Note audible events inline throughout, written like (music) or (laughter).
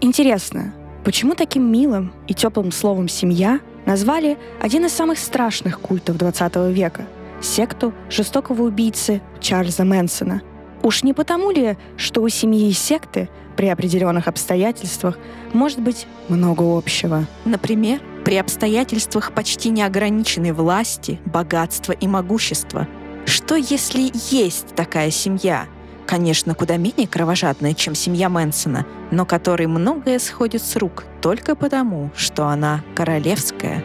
Интересно, почему таким милым и теплым словом «семья» назвали один из самых страшных культов 20 века — секту жестокого убийцы Чарльза Мэнсона? Уж не потому ли, что у семьи и секты при определенных обстоятельствах может быть много общего? Например, при обстоятельствах почти неограниченной власти, богатства и могущества. Что если есть такая семья — конечно, куда менее кровожадная, чем семья Мэнсона, но которой многое сходит с рук только потому, что она королевская.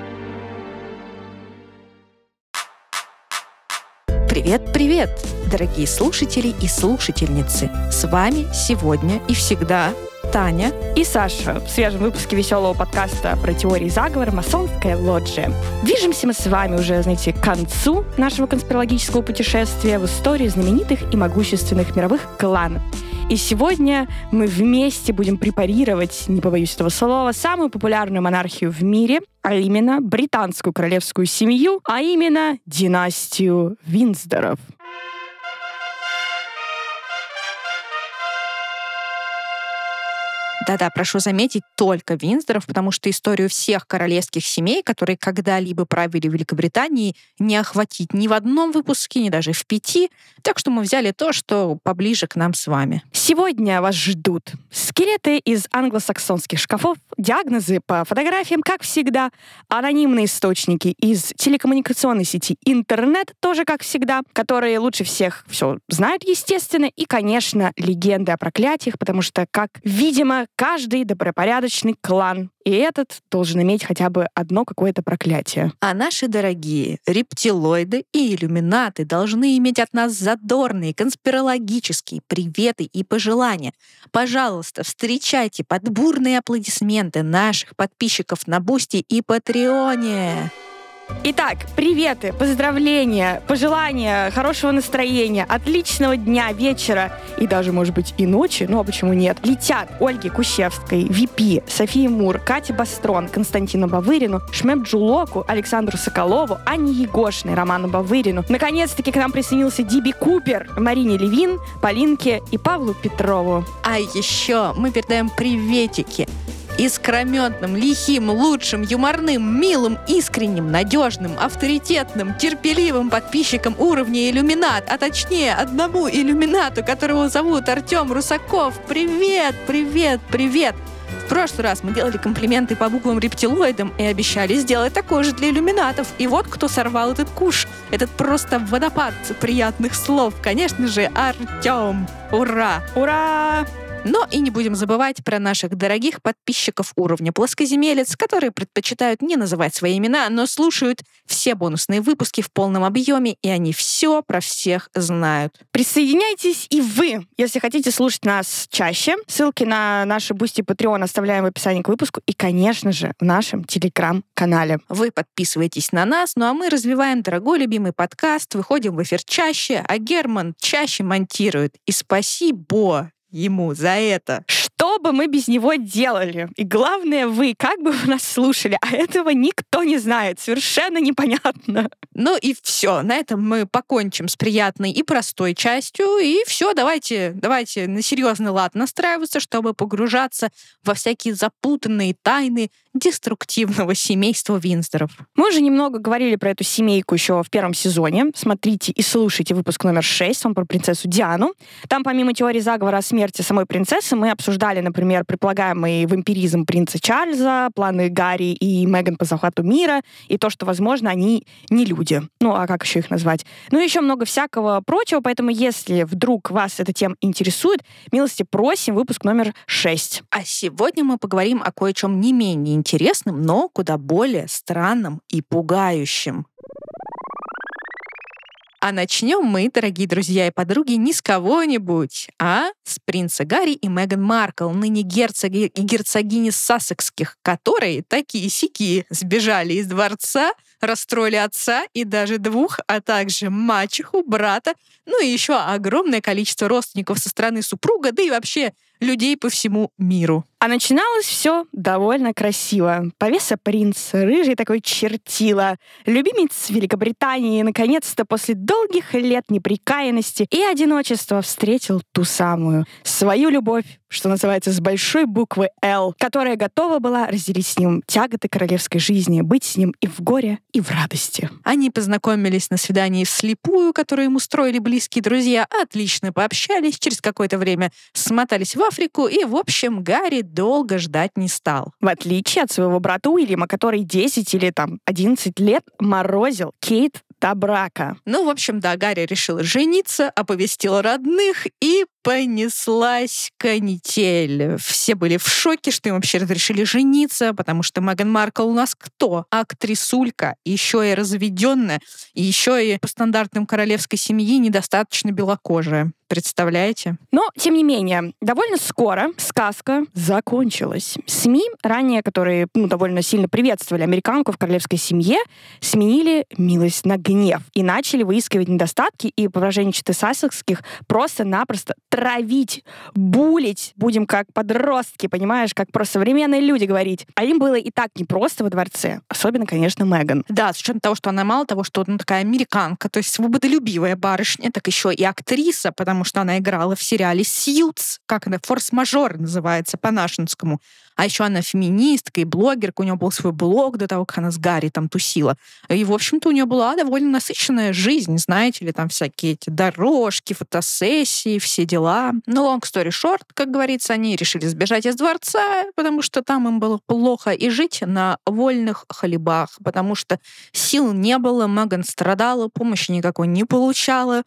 Привет-привет, дорогие слушатели и слушательницы! С вами сегодня и всегда Таня и Саша в свежем выпуске веселого подкаста про теории заговора «Масонская лоджия». Движемся мы с вами уже, знаете, к концу нашего конспирологического путешествия в истории знаменитых и могущественных мировых кланов. И сегодня мы вместе будем препарировать, не побоюсь этого слова, самую популярную монархию в мире, а именно британскую королевскую семью, а именно династию Винсдоров. Да-да, прошу заметить, только Винздоров, потому что историю всех королевских семей, которые когда-либо правили в Великобритании, не охватить ни в одном выпуске, ни даже в пяти. Так что мы взяли то, что поближе к нам с вами. Сегодня вас ждут скелеты из англосаксонских шкафов, диагнозы по фотографиям, как всегда, анонимные источники из телекоммуникационной сети интернет, тоже как всегда, которые лучше всех все знают, естественно, и, конечно, легенды о проклятиях, потому что, как, видимо, каждый добропорядочный клан. И этот должен иметь хотя бы одно какое-то проклятие. А наши дорогие рептилоиды и иллюминаты должны иметь от нас задорные конспирологические приветы и пожелания. Пожалуйста, встречайте под бурные аплодисменты наших подписчиков на Бусти и Патреоне. Итак, приветы, поздравления, пожелания, хорошего настроения, отличного дня, вечера и даже, может быть, и ночи, ну а почему нет, летят Ольге Кущевской, Випи, Софии Мур, Кате Бастрон, Константину Бавырину, Шмеп Джулоку, Александру Соколову, Анне Егошиной, Роману Бавырину. Наконец-таки к нам присоединился Диби Купер, Марине Левин, Полинке и Павлу Петрову. А еще мы передаем приветики искрометным, лихим, лучшим, юморным, милым, искренним, надежным, авторитетным, терпеливым подписчикам уровня иллюминат, а точнее одному иллюминату, которого зовут Артем Русаков. Привет, привет, привет! В прошлый раз мы делали комплименты по буквам рептилоидам и обещали сделать такое же для иллюминатов. И вот кто сорвал этот куш. Этот просто водопад приятных слов. Конечно же, Артем. Ура! Ура! Но и не будем забывать про наших дорогих подписчиков уровня плоскоземелец, которые предпочитают не называть свои имена, но слушают все бонусные выпуски в полном объеме, и они все про всех знают. Присоединяйтесь и вы, если хотите слушать нас чаще. Ссылки на наши Бусти Patreon оставляем в описании к выпуску и, конечно же, в нашем Телеграм-канале. Вы подписывайтесь на нас, ну а мы развиваем дорогой любимый подкаст, выходим в эфир чаще, а Герман чаще монтирует. И спасибо ему за это. Что бы мы без него делали? И главное, вы, как бы вы (laughs) нас слушали, а этого никто не знает. Совершенно непонятно. Ну и все. На этом мы покончим с приятной и простой частью. И все, давайте, давайте на серьезный лад настраиваться, чтобы погружаться во всякие запутанные тайны деструктивного семейства Винстеров. Мы уже немного говорили про эту семейку еще в первом сезоне. Смотрите и слушайте выпуск номер 6, он про принцессу Диану. Там помимо теории заговора о смерти самой принцессы мы обсуждали, например, предполагаемый вампиризм принца Чарльза, планы Гарри и Меган по захвату мира, и то, что, возможно, они не люди. Ну, а как еще их назвать? Ну, и еще много всякого прочего, поэтому если вдруг вас эта тема интересует, милости просим, выпуск номер 6. А сегодня мы поговорим о кое-чем не менее интересным, но куда более странным и пугающим. А начнем мы, дорогие друзья и подруги, не с кого-нибудь, а с принца Гарри и Меган Маркл, ныне герцоги и герцогини Сассекских, которые такие сики сбежали из дворца, расстроили отца и даже двух, а также мачеху, брата, ну и еще огромное количество родственников со стороны супруга, да и вообще людей по всему миру. А начиналось все довольно красиво. Повеса принц, рыжий такой чертила, любимец Великобритании, наконец-то после долгих лет неприкаянности и одиночества встретил ту самую, свою любовь, что называется, с большой буквы «Л», которая готова была разделить с ним тяготы королевской жизни, быть с ним и в горе, и в радости. Они познакомились на свидании вслепую, которое им устроили близкие друзья, отлично пообщались, через какое-то время смотались в Африку, и, в общем, Гарри долго ждать не стал. В отличие от своего брата Уильяма, который 10 или там 11 лет морозил Кейт до брака. Ну, в общем, да, Гарри решила жениться, оповестила родных и понеслась канитель. Все были в шоке, что им вообще разрешили жениться, потому что Меган Маркл у нас кто? Актрисулька, еще и разведенная, и еще и по стандартам королевской семьи недостаточно белокожая. Представляете? Но, тем не менее, довольно скоро сказка закончилась. СМИ, ранее, которые ну, довольно сильно приветствовали американку в королевской семье, сменили милость на гнев и начали выискивать недостатки и, по выражению читы Сассекских, просто-напросто травить, булить, будем как подростки, понимаешь, как про современные люди говорить. А им было и так непросто во дворце. Особенно, конечно, Меган. Да, с учетом того, что она мало того, что она такая американка, то есть свободолюбивая барышня, так еще и актриса, потому что она играла в сериале «Сьюз», как она, «Форс-мажор» называется по-нашенскому. А еще она феминистка и блогерка, у нее был свой блог до того, как она с Гарри там тусила. И, в общем-то, у нее была довольно насыщенная жизнь, знаете ли, там всякие эти дорожки, фотосессии, все дела. Но long story short, как говорится, они решили сбежать из дворца, потому что там им было плохо, и жить на вольных хлебах, потому что сил не было, Меган страдала, помощи никакой не получала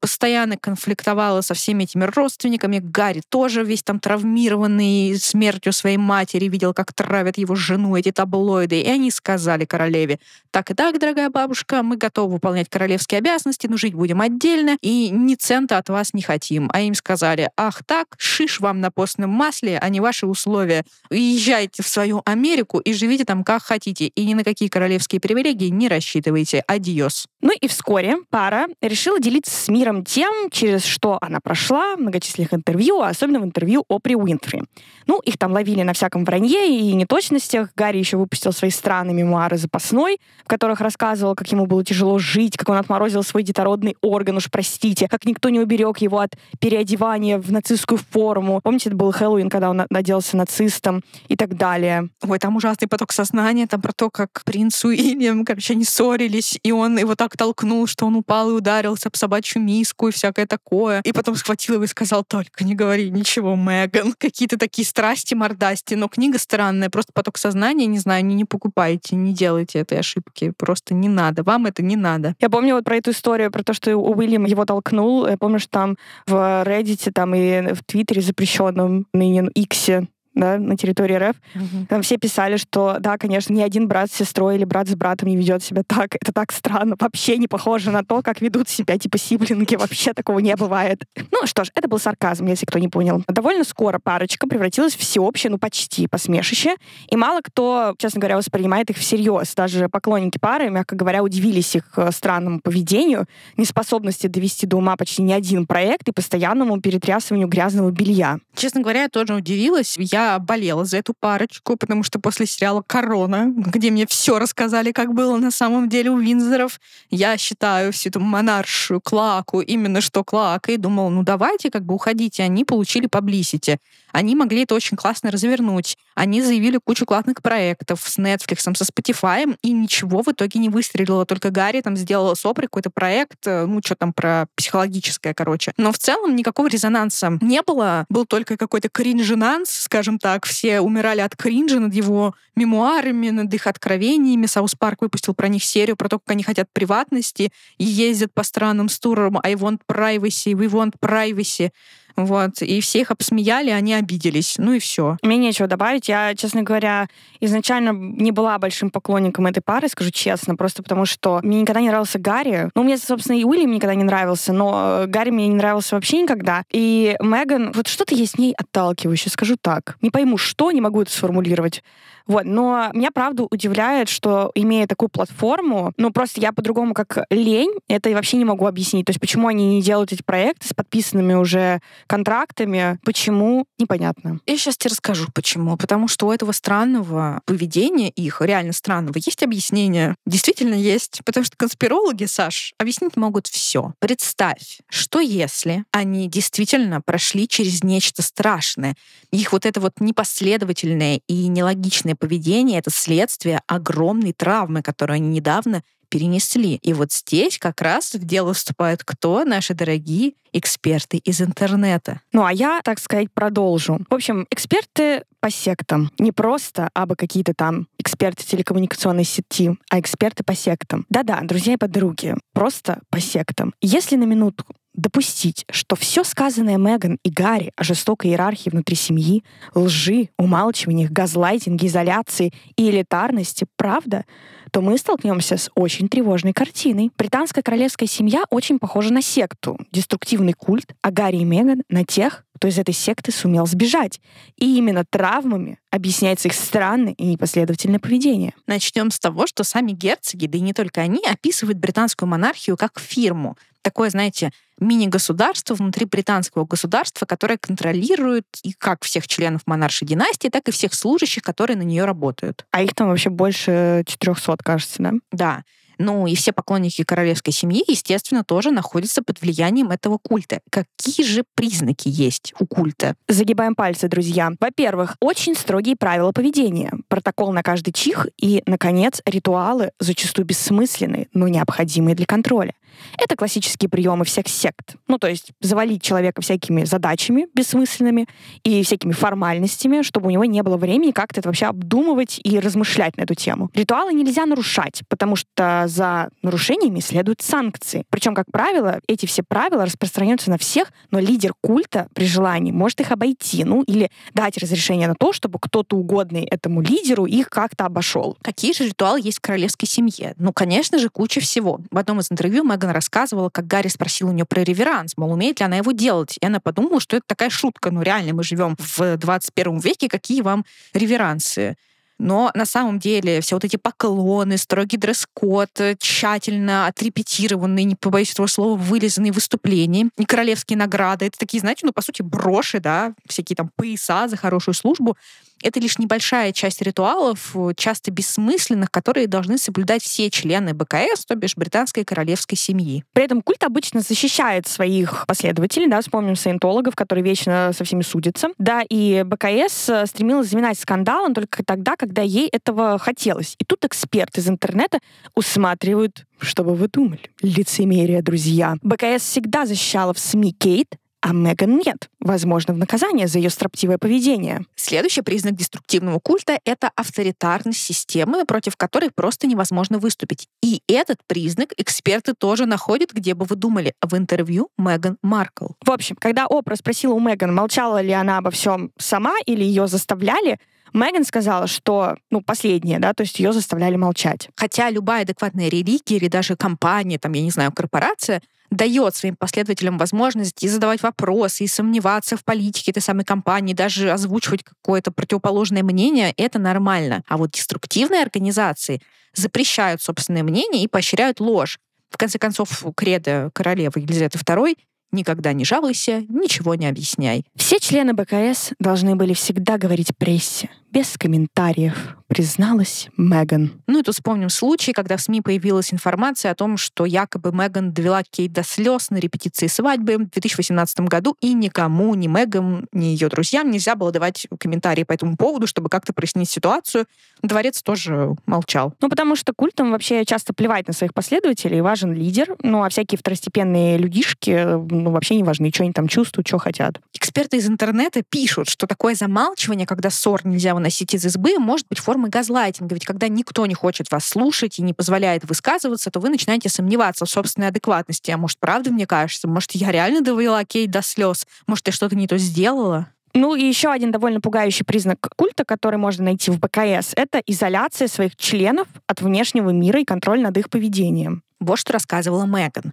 постоянно конфликтовала со всеми этими родственниками. Гарри тоже весь там травмированный смертью своей матери, видел, как травят его жену эти таблоиды. И они сказали королеве, так и так, дорогая бабушка, мы готовы выполнять королевские обязанности, но жить будем отдельно, и ни цента от вас не хотим. А им сказали, ах так, шиш вам на постном масле, а не ваши условия. Езжайте в свою Америку и живите там как хотите, и ни на какие королевские привилегии не рассчитывайте. Адиос. Ну и вскоре пара решила делиться с миром тем, через что она прошла, в многочисленных интервью, а особенно в интервью Опри Уинфри. Ну, их там ловили на всяком вранье и неточностях. Гарри еще выпустил свои странные мемуары «Запасной», в которых рассказывал, как ему было тяжело жить, как он отморозил свой детородный орган, уж простите, как никто не уберег его от переодевания в нацистскую форму. Помните, это был Хэллоуин, когда он наделся нацистом и так далее. Ой, там ужасный поток сознания, там про то, как принц Уильям, короче, они ссорились, и он его так толкнул, что он упал и ударился об собачью нашу миску и всякое такое. И потом схватил его и сказал, только не говори ничего, Меган. (laughs) Какие-то такие страсти, мордасти. Но книга странная, просто поток сознания, не знаю, не, не покупайте, не делайте этой ошибки. Просто не надо. Вам это не надо. Я помню вот про эту историю, про то, что Уильям его толкнул. Я помню, что там в Reddit там и в Твиттере запрещенном ныне Иксе да, на территории РФ, угу. там все писали, что, да, конечно, ни один брат с сестрой или брат с братом не ведет себя так. Это так странно. Вообще не похоже на то, как ведут себя, типа, сиблинги. Вообще такого не бывает. Ну что ж, это был сарказм, если кто не понял. Довольно скоро парочка превратилась в всеобщее, ну, почти посмешище. И мало кто, честно говоря, воспринимает их всерьез. Даже поклонники пары, мягко говоря, удивились их э, странному поведению, неспособности довести до ума почти ни один проект и постоянному перетрясыванию грязного белья. Честно говоря, я тоже удивилась. Я болела за эту парочку, потому что после сериала «Корона», где мне все рассказали, как было на самом деле у Виндзоров, я считаю всю эту монаршую клоаку именно что клоакой, и думала, ну давайте как бы уходите. Они получили паблисити. Они могли это очень классно развернуть. Они заявили кучу классных проектов с Netflix, со Spotify, и ничего в итоге не выстрелило. Только Гарри там сделала с какой-то проект, э, ну, что там про психологическое, короче. Но в целом никакого резонанса не было. Был только какой-то кринжинанс, скажем так. Все умирали от кринжа над его мемуарами, над их откровениями. South Park выпустил про них серию, про то, как они хотят приватности и ездят по странам с туром I want privacy, we want privacy. Вот. И все их обсмеяли, они обиделись. Ну и все. Мне нечего добавить. Я, честно говоря, изначально не была большим поклонником этой пары, скажу честно, просто потому что мне никогда не нравился Гарри. Ну, мне, собственно, и Уильям никогда не нравился, но Гарри мне не нравился вообще никогда. И Меган, вот что-то есть в ней отталкивающее, скажу так. Не пойму, что, не могу это сформулировать. Вот. Но меня, правда, удивляет, что, имея такую платформу, ну, просто я по-другому как лень, это вообще не могу объяснить. То есть почему они не делают эти проекты с подписанными уже контрактами. Почему? Непонятно. Я сейчас тебе расскажу, почему. Потому что у этого странного поведения их, реально странного, есть объяснение. Действительно есть. Потому что конспирологи, Саш, объяснить могут все. Представь, что если они действительно прошли через нечто страшное. Их вот это вот непоследовательное и нелогичное поведение — это следствие огромной травмы, которую они недавно перенесли. И вот здесь как раз в дело вступают кто? Наши дорогие эксперты из интернета. Ну, а я, так сказать, продолжу. В общем, эксперты по сектам. Не просто абы какие-то там эксперты телекоммуникационной сети, а эксперты по сектам. Да-да, друзья и подруги, просто по сектам. Если на минутку допустить, что все сказанное Меган и Гарри о жестокой иерархии внутри семьи, лжи, умалчиваниях, газлайтинге, изоляции и элитарности — правда, то мы столкнемся с очень тревожной картиной. Британская королевская семья очень похожа на секту, деструктивный культ, а Гарри и Меган — на тех, кто из этой секты сумел сбежать. И именно травмами объясняется их странное и непоследовательное поведение. Начнем с того, что сами герцоги, да и не только они, описывают британскую монархию как фирму. Такое, знаете, мини-государство внутри британского государства, которое контролирует и как всех членов монаршей династии, так и всех служащих, которые на нее работают. А их там вообще больше 400, кажется, да? Да. Ну и все поклонники королевской семьи, естественно, тоже находятся под влиянием этого культа. Какие же признаки есть у культа? Загибаем пальцы, друзья. Во-первых, очень строгие правила поведения, протокол на каждый чих и, наконец, ритуалы, зачастую бессмысленные, но необходимые для контроля. Это классические приемы всех сект. Ну, то есть завалить человека всякими задачами бессмысленными и всякими формальностями, чтобы у него не было времени как-то это вообще обдумывать и размышлять на эту тему. Ритуалы нельзя нарушать, потому что за нарушениями следуют санкции. Причем, как правило, эти все правила распространяются на всех, но лидер культа при желании может их обойти, ну, или дать разрешение на то, чтобы кто-то угодный этому лидеру их как-то обошел. Какие же ритуалы есть в королевской семье? Ну, конечно же, куча всего. В одном из интервью Меган Меган рассказывала, как Гарри спросил у нее про реверанс, мол, умеет ли она его делать. И она подумала, что это такая шутка. Ну, реально, мы живем в 21 веке, какие вам реверансы? Но на самом деле все вот эти поклоны, строгий дресс-код, тщательно отрепетированные, не побоюсь этого слова, вылизанные выступления и королевские награды. Это такие, знаете, ну, по сути, броши, да, всякие там пояса за хорошую службу это лишь небольшая часть ритуалов, часто бессмысленных, которые должны соблюдать все члены БКС, то бишь британской королевской семьи. При этом культ обычно защищает своих последователей, да, вспомним саентологов, которые вечно со всеми судятся. Да, и БКС э, стремилась заминать скандалом только тогда, когда ей этого хотелось. И тут эксперты из интернета усматривают, что бы вы думали, лицемерие, друзья. БКС всегда защищала в СМИ Кейт, а Меган нет. Возможно, в наказание за ее строптивое поведение. Следующий признак деструктивного культа — это авторитарность системы, против которой просто невозможно выступить. И этот признак эксперты тоже находят, где бы вы думали, в интервью Меган Маркл. В общем, когда Опра спросила у Меган, молчала ли она обо всем сама или ее заставляли, Меган сказала, что, ну, последнее, да, то есть ее заставляли молчать. Хотя любая адекватная религия или даже компания, там, я не знаю, корпорация — дает своим последователям возможность и задавать вопросы, и сомневаться в политике этой самой компании, даже озвучивать какое-то противоположное мнение, это нормально. А вот деструктивные организации запрещают собственное мнение и поощряют ложь. В конце концов, кредо королевы Елизаветы II Никогда не жалуйся, ничего не объясняй. Все члены БКС должны были всегда говорить прессе, без комментариев, призналась Меган. Ну и тут вспомним случай, когда в СМИ появилась информация о том, что якобы Меган довела Кейт до слез на репетиции свадьбы в 2018 году, и никому, ни Меган, ни ее друзьям нельзя было давать комментарии по этому поводу, чтобы как-то прояснить ситуацию. Дворец тоже молчал. Ну, потому что культам вообще часто плевать на своих последователей, важен лидер, ну, а всякие второстепенные людишки, ну, вообще не важны, что они там чувствуют, что хотят. Эксперты из интернета пишут, что такое замалчивание, когда ссор нельзя выносить из избы, может быть формой газлайтинга. Ведь когда никто не хочет вас слушать и не позволяет высказываться, то вы начинаете сомневаться в собственной адекватности. А может, правда мне кажется? Может, я реально довела Кейт до слез? Может, я что-то не то сделала? Ну и еще один довольно пугающий признак культа, который можно найти в БКС, это изоляция своих членов от внешнего мира и контроль над их поведением. Вот что рассказывала Меган.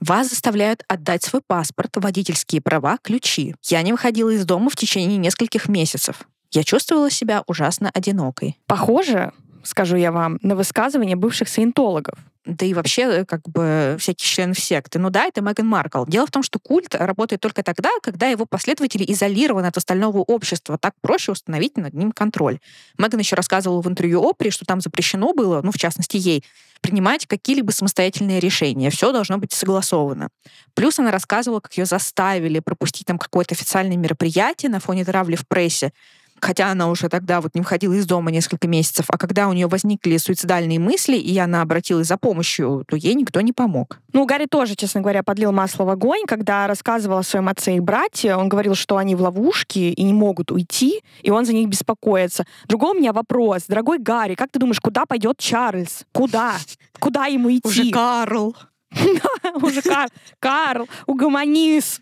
Вас заставляют отдать свой паспорт, водительские права, ключи. Я не выходила из дома в течение нескольких месяцев. Я чувствовала себя ужасно одинокой. Похоже, скажу я вам, на высказывания бывших саентологов да и вообще э, как бы всякие члены секты. Ну да, это Меган Маркл. Дело в том, что культ работает только тогда, когда его последователи изолированы от остального общества. Так проще установить над ним контроль. Меган еще рассказывала в интервью Опри, что там запрещено было, ну, в частности, ей, принимать какие-либо самостоятельные решения. Все должно быть согласовано. Плюс она рассказывала, как ее заставили пропустить там какое-то официальное мероприятие на фоне травли в прессе, хотя она уже тогда вот не выходила из дома несколько месяцев, а когда у нее возникли суицидальные мысли, и она обратилась за помощью, то ей никто не помог. Ну, Гарри тоже, честно говоря, подлил масло в огонь, когда рассказывал о своем отце и брате. Он говорил, что они в ловушке и не могут уйти, и он за них беспокоится. Другой у меня вопрос. Дорогой Гарри, как ты думаешь, куда пойдет Чарльз? Куда? Куда ему идти? Уже Карл. (laughs) Да, уже Карл, угомонись.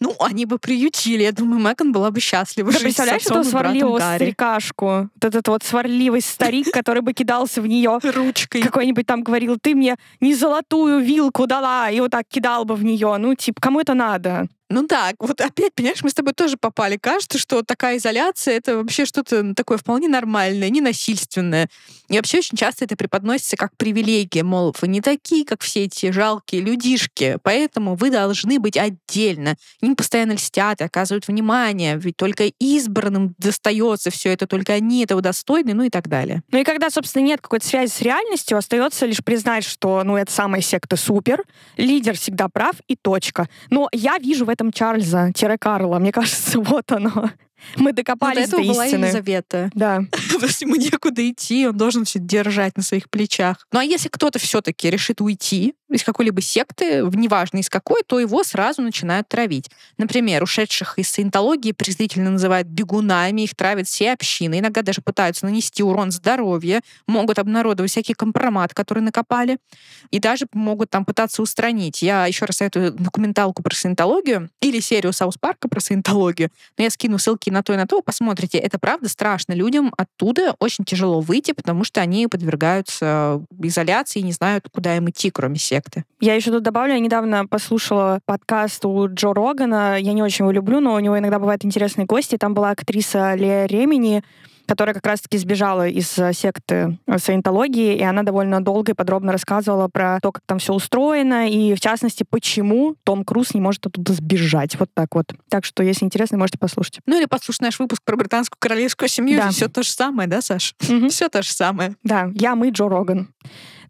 Ну, они бы приютили. Я думаю, Меган была бы счастлива. Ты представляешь этого сварливого старикашку? Вот этот вот сварливый старик, (laughs) который бы кидался в нее ручкой. Какой-нибудь там говорил, ты мне не золотую вилку дала, и вот так кидал бы в нее. Ну, типа, кому это надо? Ну да, вот опять, понимаешь, мы с тобой тоже попали. Кажется, что такая изоляция — это вообще что-то такое вполне нормальное, ненасильственное. И вообще очень часто это преподносится как привилегия, мол, вы не такие, как все эти жалкие людишки, поэтому вы должны быть отдельно. Им постоянно льстят и оказывают внимание, ведь только избранным достается все это, только они этого достойны, ну и так далее. Ну и когда, собственно, нет какой-то связи с реальностью, остается лишь признать, что, ну, это самая секта супер, лидер всегда прав и точка. Но я вижу в этом этом Чарльза-Карла. Мне кажется, (laughs) вот оно. Мы докопались вот до была истины. Елизавета. Да. (laughs) То есть ему некуда идти, он должен все держать на своих плечах. Ну а если кто-то все-таки решит уйти из какой-либо секты, неважно из какой, то его сразу начинают травить. Например, ушедших из саентологии презрительно называют бегунами, их травят все общины, иногда даже пытаются нанести урон здоровью, могут обнародовать всякий компромат, который накопали, и даже могут там пытаться устранить. Я еще раз советую документалку про саентологию или серию Саус Парка про саентологию, но я скину ссылки на то и на то, посмотрите. Это правда страшно. Людям оттуда очень тяжело выйти, потому что они подвергаются изоляции и не знают, куда им идти, кроме секты. Я еще тут добавлю, я недавно послушала подкаст у Джо Рогана. Я не очень его люблю, но у него иногда бывают интересные гости. Там была актриса Лея Ремени, которая как раз-таки сбежала из э, секты э, саентологии, и она довольно долго и подробно рассказывала про то, как там все устроено, и в частности, почему Том Круз не может оттуда сбежать. Вот так вот. Так что, если интересно, можете послушать. Ну или послушать наш выпуск про британскую королевскую семью. Да. Все то же самое, да, Саш? Угу. Все то же самое. Да, я, мы, Джо Роган.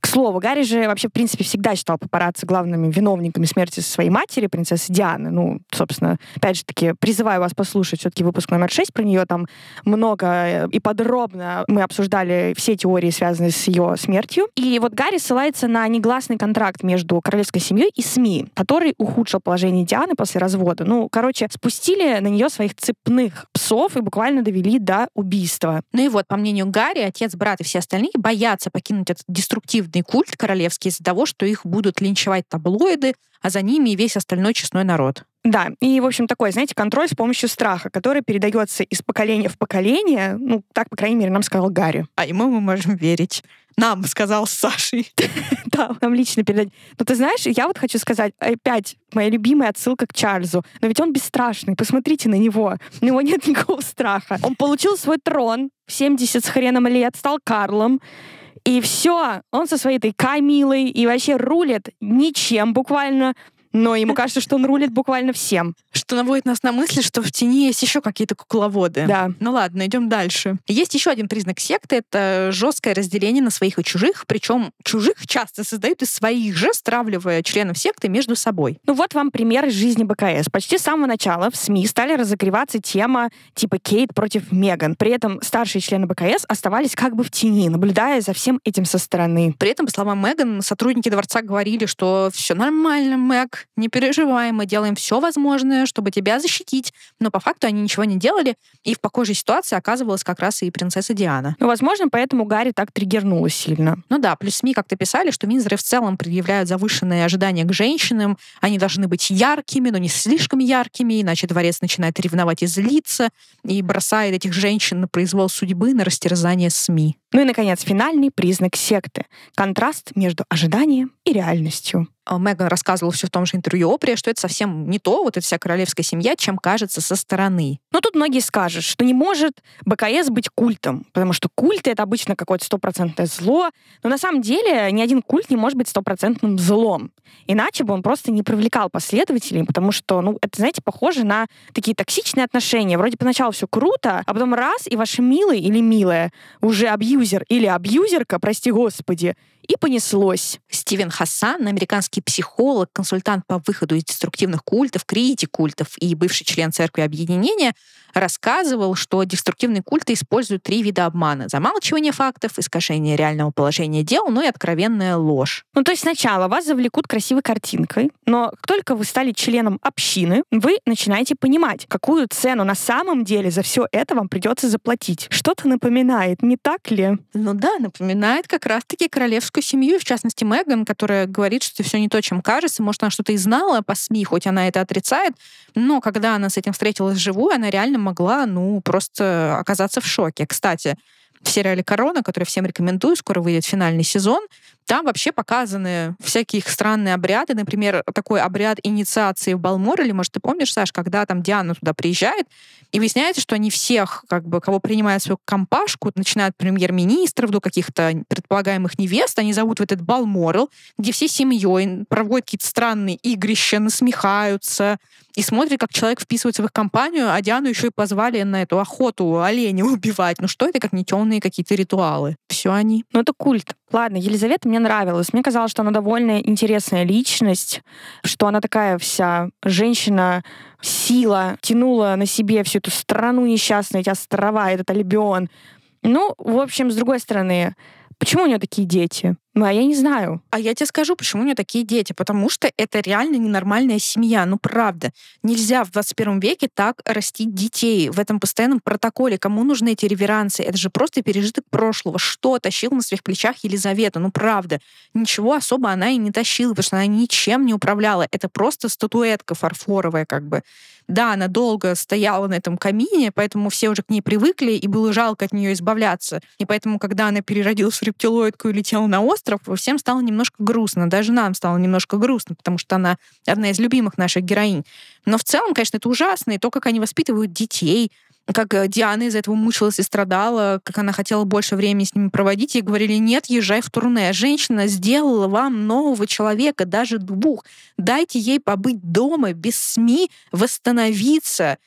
К слову, Гарри же вообще, в принципе, всегда считал папарацци главными виновниками смерти своей матери, принцессы Дианы. Ну, собственно, опять же таки, призываю вас послушать все-таки выпуск номер 6 про нее. Там много э, и подробно мы обсуждали все теории, связанные с ее смертью. И вот Гарри ссылается на негласный контракт между королевской семьей и СМИ, который ухудшил положение Дианы после развода. Ну, короче, спустили на нее своих цепных псов и буквально довели до убийства. Ну и вот, по мнению Гарри, отец, брат и все остальные боятся покинуть этот деструктивный абсолютный культ королевский из-за того, что их будут линчевать таблоиды, а за ними и весь остальной честной народ. Да, и, в общем, такой, знаете, контроль с помощью страха, который передается из поколения в поколение, ну, так, по крайней мере, нам сказал Гарри. А ему мы можем верить. Нам, (laughs) сказал Сашей. (laughs) да, нам лично передать. Но ты знаешь, я вот хочу сказать, опять моя любимая отсылка к Чарльзу. Но ведь он бесстрашный, посмотрите на него. У него нет (laughs) никакого страха. Он получил свой трон в 70 с хреном лет, стал Карлом, и все, он со своей этой Камилой и вообще рулит ничем буквально но ему кажется, что он рулит буквально всем. Что наводит нас на мысль, что в тени есть еще какие-то кукловоды. Да. Ну ладно, идем дальше. Есть еще один признак секты — это жесткое разделение на своих и чужих, причем чужих часто создают из своих же, стравливая членов секты между собой. Ну вот вам пример из жизни БКС. Почти с самого начала в СМИ стали разогреваться тема типа Кейт против Меган. При этом старшие члены БКС оставались как бы в тени, наблюдая за всем этим со стороны. При этом, по словам Меган, сотрудники дворца говорили, что все нормально, Мэг, не переживай, мы делаем все возможное, чтобы тебя защитить. Но по факту они ничего не делали, и в похожей ситуации оказывалась как раз и принцесса Диана. Ну, возможно, поэтому Гарри так триггернула сильно. Ну да, плюс СМИ как-то писали, что Минздры в целом предъявляют завышенные ожидания к женщинам, они должны быть яркими, но не слишком яркими, иначе дворец начинает ревновать и злиться, и бросает этих женщин на произвол судьбы, на растерзание СМИ. Ну и, наконец, финальный признак секты — контраст между ожиданием и реальностью. А, Меган рассказывала все в том же интервью Опри, что это совсем не то, вот эта вся королевская семья, чем кажется со стороны. Но тут многие скажут, что не может БКС быть культом, потому что культ — это обычно какое-то стопроцентное зло, но на самом деле ни один культ не может быть стопроцентным злом. Иначе бы он просто не привлекал последователей, потому что, ну, это, знаете, похоже на такие токсичные отношения. Вроде поначалу все круто, а потом раз, и ваши милый или милая уже абьюзер или абьюзерка, прости господи, и понеслось. Стивен Хассан, американский психолог, консультант по выходу из деструктивных культов, критик культов и бывший член Церкви Объединения, рассказывал, что деструктивные культы используют три вида обмана. Замалчивание фактов, искажение реального положения дел, ну и откровенная ложь. Ну, то есть сначала вас завлекут красивой картинкой, но как только вы стали членом общины, вы начинаете понимать, какую цену на самом деле за все это вам придется заплатить. Что-то напоминает, не так ли? Ну да, напоминает как раз-таки королевскую семью, в частности Меган, которая говорит, что все не то, чем кажется. Может, она что-то и знала по СМИ, хоть она это отрицает, но когда она с этим встретилась вживую, она реально могла, ну, просто оказаться в шоке. Кстати, в сериале «Корона», который всем рекомендую, скоро выйдет финальный сезон, там вообще показаны всякие их странные обряды. Например, такой обряд инициации в Балмор, или, может, ты помнишь, Саш, когда там Диана туда приезжает, и выясняется, что они всех, как бы, кого принимают свою компашку, начинают премьер-министров до каких-то предполагаемых невест, они зовут в этот Балморл, где все семьей проводят какие-то странные игрища, насмехаются, и смотрят, как человек вписывается в их компанию, а Диану еще и позвали на эту охоту оленя (laughs) убивать. Ну что это, как не темные какие-то ритуалы? Все они. Ну это культ. Ладно, Елизавета мне нравилась. Мне казалось, что она довольно интересная личность, что она такая вся женщина, сила, тянула на себе всю эту страну несчастную, эти острова, этот Альбион. Ну, в общем, с другой стороны, почему у нее такие дети? Ну, а я не знаю. А я тебе скажу, почему у нее такие дети. Потому что это реально ненормальная семья. Ну, правда. Нельзя в 21 веке так растить детей в этом постоянном протоколе. Кому нужны эти реверансы? Это же просто пережиток прошлого. Что тащил на своих плечах Елизавета? Ну, правда. Ничего особо она и не тащила, потому что она ничем не управляла. Это просто статуэтка фарфоровая, как бы. Да, она долго стояла на этом камине, поэтому все уже к ней привыкли, и было жалко от нее избавляться. И поэтому, когда она переродилась в рептилоидку и летела на остров, остров, всем стало немножко грустно. Даже нам стало немножко грустно, потому что она одна из любимых наших героинь. Но в целом, конечно, это ужасно. И то, как они воспитывают детей, как э, Диана из этого мучилась и страдала, как она хотела больше времени с ними проводить, ей говорили, нет, езжай в турне. Женщина сделала вам нового человека, даже двух. Дайте ей побыть дома, без СМИ, восстановиться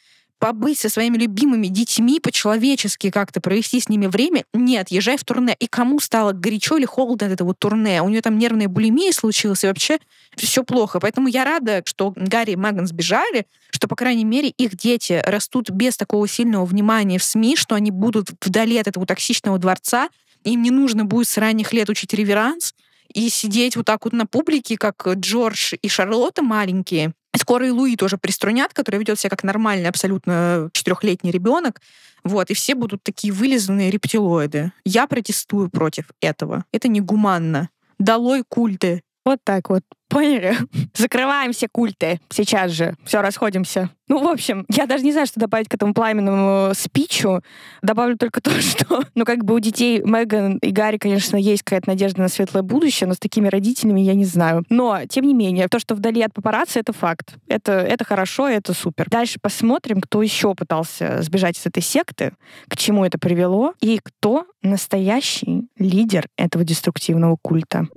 побыть со своими любимыми детьми по-человечески как-то провести с ними время. Нет, езжай в турне. И кому стало горячо или холодно от этого турне? У нее там нервная булимия случилась, и вообще все плохо. Поэтому я рада, что Гарри и Меган сбежали, что, по крайней мере, их дети растут без такого сильного внимания в СМИ, что они будут вдали от этого токсичного дворца, им не нужно будет с ранних лет учить реверанс, и сидеть вот так вот на публике, как Джордж и Шарлотта маленькие, Скоро и Луи тоже приструнят, который ведет себя как нормальный абсолютно четырехлетний ребенок. Вот, и все будут такие вылизанные рептилоиды. Я протестую против этого. Это негуманно. Долой культы. Вот так вот. (laughs) Поняли? Закрываем все культы сейчас же. Все, расходимся. Ну, в общем, я даже не знаю, что добавить к этому пламенному спичу. Добавлю только (laughs) то, что, ну, как бы у детей Меган и Гарри, конечно, есть какая-то надежда на светлое будущее, но с такими родителями я не знаю. Но, тем не менее, то, что вдали от папарацци, это факт. Это, это хорошо, это супер. Дальше посмотрим, кто еще пытался сбежать из этой секты, к чему это привело, и кто настоящий лидер этого деструктивного культа.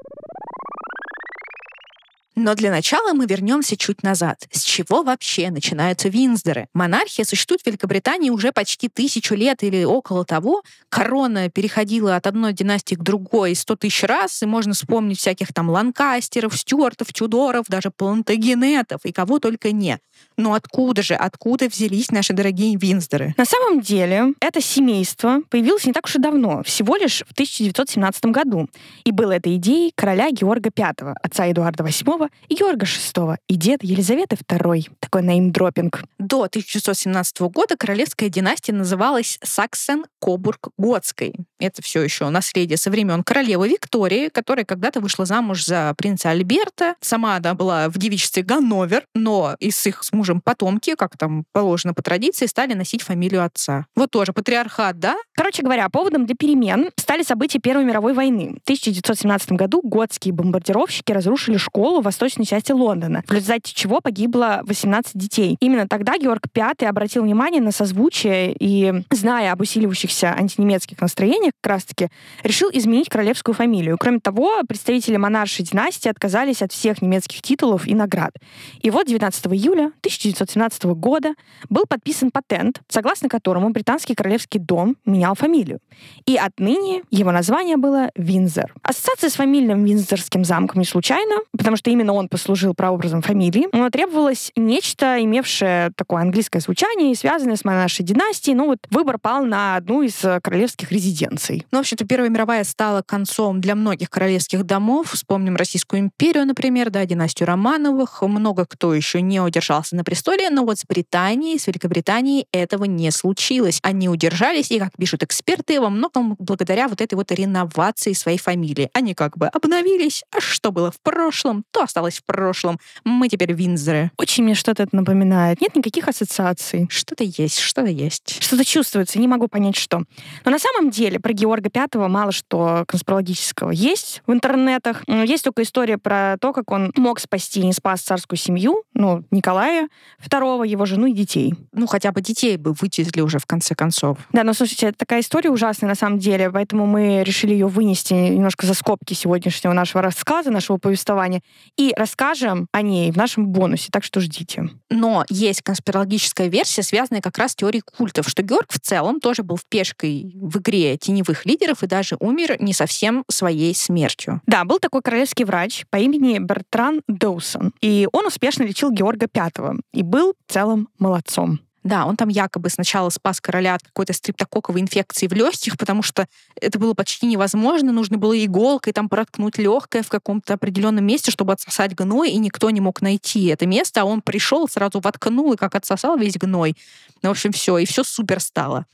Но для начала мы вернемся чуть назад. С чего вообще начинаются Винздоры? Монархия существует в Великобритании уже почти тысячу лет или около того. Корона переходила от одной династии к другой сто тысяч раз, и можно вспомнить всяких там Ланкастеров, Стюартов, Тюдоров, даже Плантагенетов и кого только не. Но откуда же, откуда взялись наши дорогие Винздоры? На самом деле, это семейство появилось не так уж и давно, всего лишь в 1917 году. И было это идеей короля Георга V, отца Эдуарда VIII V и Георга VI и дед Елизаветы II. Такой неймдропинг. До 1917 года королевская династия называлась Саксен-Кобург-Готской. Это все еще наследие со времен королевы Виктории, которая когда-то вышла замуж за принца Альберта. Сама она была в девичестве Ганновер, но и с их с мужем потомки, как там положено по традиции, стали носить фамилию отца. Вот тоже патриархат, да? Короче говоря, поводом для перемен стали события Первой мировой войны. В 1917 году готские бомбардировщики разрушили школу в восточной части Лондона, в результате чего погибло 18 детей. Именно тогда Георг V обратил внимание на созвучие и, зная об усиливающихся антинемецких настроениях, как раз-таки решил изменить королевскую фамилию. Кроме того, представители монаршей династии отказались от всех немецких титулов и наград. И вот 19 июля 1917 года был подписан патент, согласно которому британский королевский дом менял фамилию. И отныне его название было Винзер. Ассоциация с фамильным Винзорским замком не случайна, потому что именно он послужил прообразом фамилии. Но требовалось нечто, имевшее такое английское звучание и связанное с монаршей династией. Ну вот выбор пал на одну из королевских резиденций. Ну, в общем-то, Первая мировая стала концом для многих королевских домов. Вспомним Российскую империю, например, да, династию Романовых. Много кто еще не удержался на престоле, но вот с Британией, с Великобританией этого не случилось. Они удержались, и, как пишут эксперты, во многом благодаря вот этой вот реновации своей фамилии. Они как бы обновились, а что было в прошлом, то осталось в прошлом. Мы теперь Винзоры. Очень мне что-то это напоминает. Нет никаких ассоциаций. Что-то есть, что-то есть. Что-то чувствуется, не могу понять, что. Но на самом деле про Георга Пятого мало что конспирологического есть в интернетах. Есть только история про то, как он мог спасти и не спас царскую семью, ну, Николая II, его жену и детей. Ну, хотя бы детей бы вытесли уже в конце концов. Да, но слушайте, это такая история ужасная на самом деле, поэтому мы решили ее вынести немножко за скобки сегодняшнего нашего рассказа, нашего повествования, и расскажем о ней в нашем бонусе, так что ждите. Но есть конспирологическая версия, связанная как раз с теорией культов, что Георг в целом тоже был в пешкой в игре теневых лидеров и даже умер не совсем своей смертью. Да, был такой королевский врач по имени Бертран Доусон, и он успешно лечил Георга V и был в целом молодцом. Да, он там якобы сначала спас короля от какой-то стриптококковой инфекции в легких, потому что это было почти невозможно. Нужно было иголкой там проткнуть легкое в каком-то определенном месте, чтобы отсосать гной, и никто не мог найти это место. А он пришел, сразу воткнул и как отсосал весь гной. Ну, в общем, все, и все супер стало.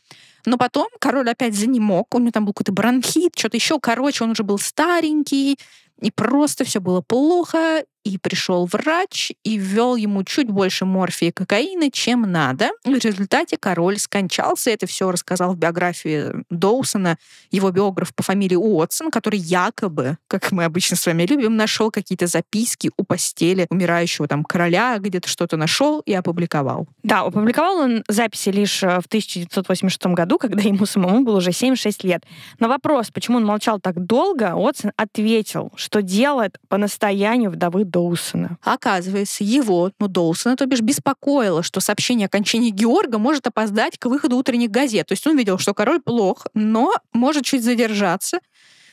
Но потом король опять занемог, у него там был какой-то бронхит, что-то еще. Короче, он уже был старенький, и просто все было плохо, и пришел врач и ввел ему чуть больше морфии и кокаина, чем надо. В результате король скончался. Это все рассказал в биографии Доусона его биограф по фамилии Уотсон, который якобы, как мы обычно с вами любим, нашел какие-то записки у постели умирающего там короля, где-то что-то нашел и опубликовал. Да, опубликовал он записи лишь э, в 1986 году, когда ему самому было уже 76 лет. На вопрос, почему он молчал так долго, Уотсон ответил, что делает по настоянию вдовы Доусона. Оказывается, его, ну, Доусона, то бишь, беспокоило, что сообщение о кончине Георга может опоздать к выходу утренних газет. То есть он видел, что король плох, но может чуть задержаться.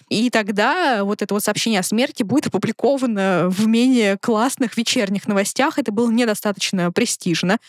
И тогда вот это вот сообщение о смерти будет опубликовано в менее классных вечерних новостях. Это было недостаточно престижно.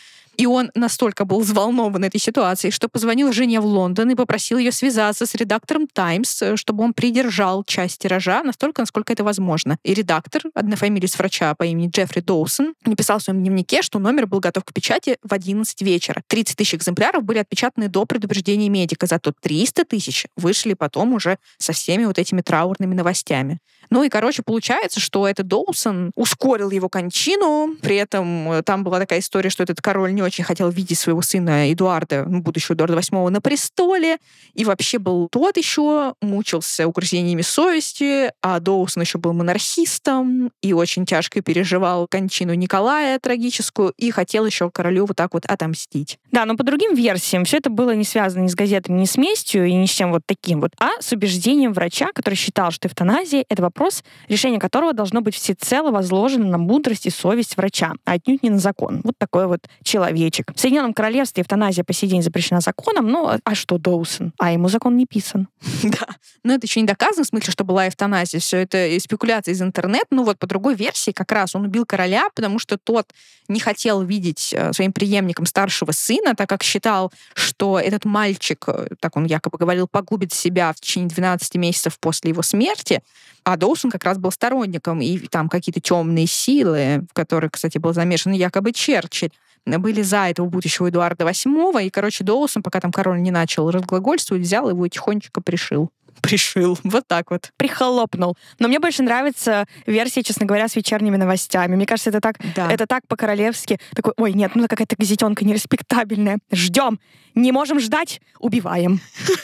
И он настолько был взволнован этой ситуацией, что позвонил жене в Лондон и попросил ее связаться с редактором Times, э, чтобы он придержал часть тиража настолько, насколько это возможно. И редактор, однофамилец врача по имени Джеффри Доусон, написал в своем дневнике, что номер был готов к печати в 11 вечера. 30 тысяч экземпляров были отпечатаны до предупреждения медика, зато 300 тысяч вышли потом уже со всеми вот этими траурными новостями. Ну и, короче, получается, что этот Доусон ускорил его кончину, при этом э, там была такая история, что этот король не очень хотел видеть своего сына Эдуарда, ну, будущего Эдуарда VIII, на престоле, и вообще был тот еще, мучился угрызениями совести, а Доусон еще был монархистом и очень тяжко переживал кончину Николая трагическую, и хотел еще королю вот так вот отомстить. Да, но по другим версиям все это было не связано ни с газетами, ни с местью, и ни с чем вот таким вот, а с убеждением врача, который считал, что эвтаназия — это вопрос вопрос, решение которого должно быть всецело возложено на мудрость и совесть врача, а отнюдь не на закон. Вот такой вот человечек. В Соединенном Королевстве эвтаназия по сей день запрещена законом, ну а что Доусон? А ему закон не писан. (laughs) Да, но это еще не доказано, в смысле, что была эвтаназия. Все это спекуляция из интернета. Ну вот по другой версии как раз он убил короля, потому что тот не хотел видеть э, своим преемником старшего сына, так как считал, что этот мальчик, э, так он якобы говорил, погубит себя в течение 12 месяцев после его смерти, а Доусон Доусон как раз был сторонником, и там какие-то темные силы, в которые, кстати, был замешан якобы Черчилль, были за этого будущего Эдуарда VIII, и, короче, Доусон, пока там король не начал разглагольствовать, взял его и тихонечко пришил (laughs) пришил. Вот так вот. Прихлопнул. Но мне больше нравится версия, честно говоря, с вечерними новостями. Мне кажется, это так, да. это так по-королевски. Такой, ой, нет, ну какая-то газетенка нереспектабельная. Ждем. Не можем ждать, убиваем. (laughs)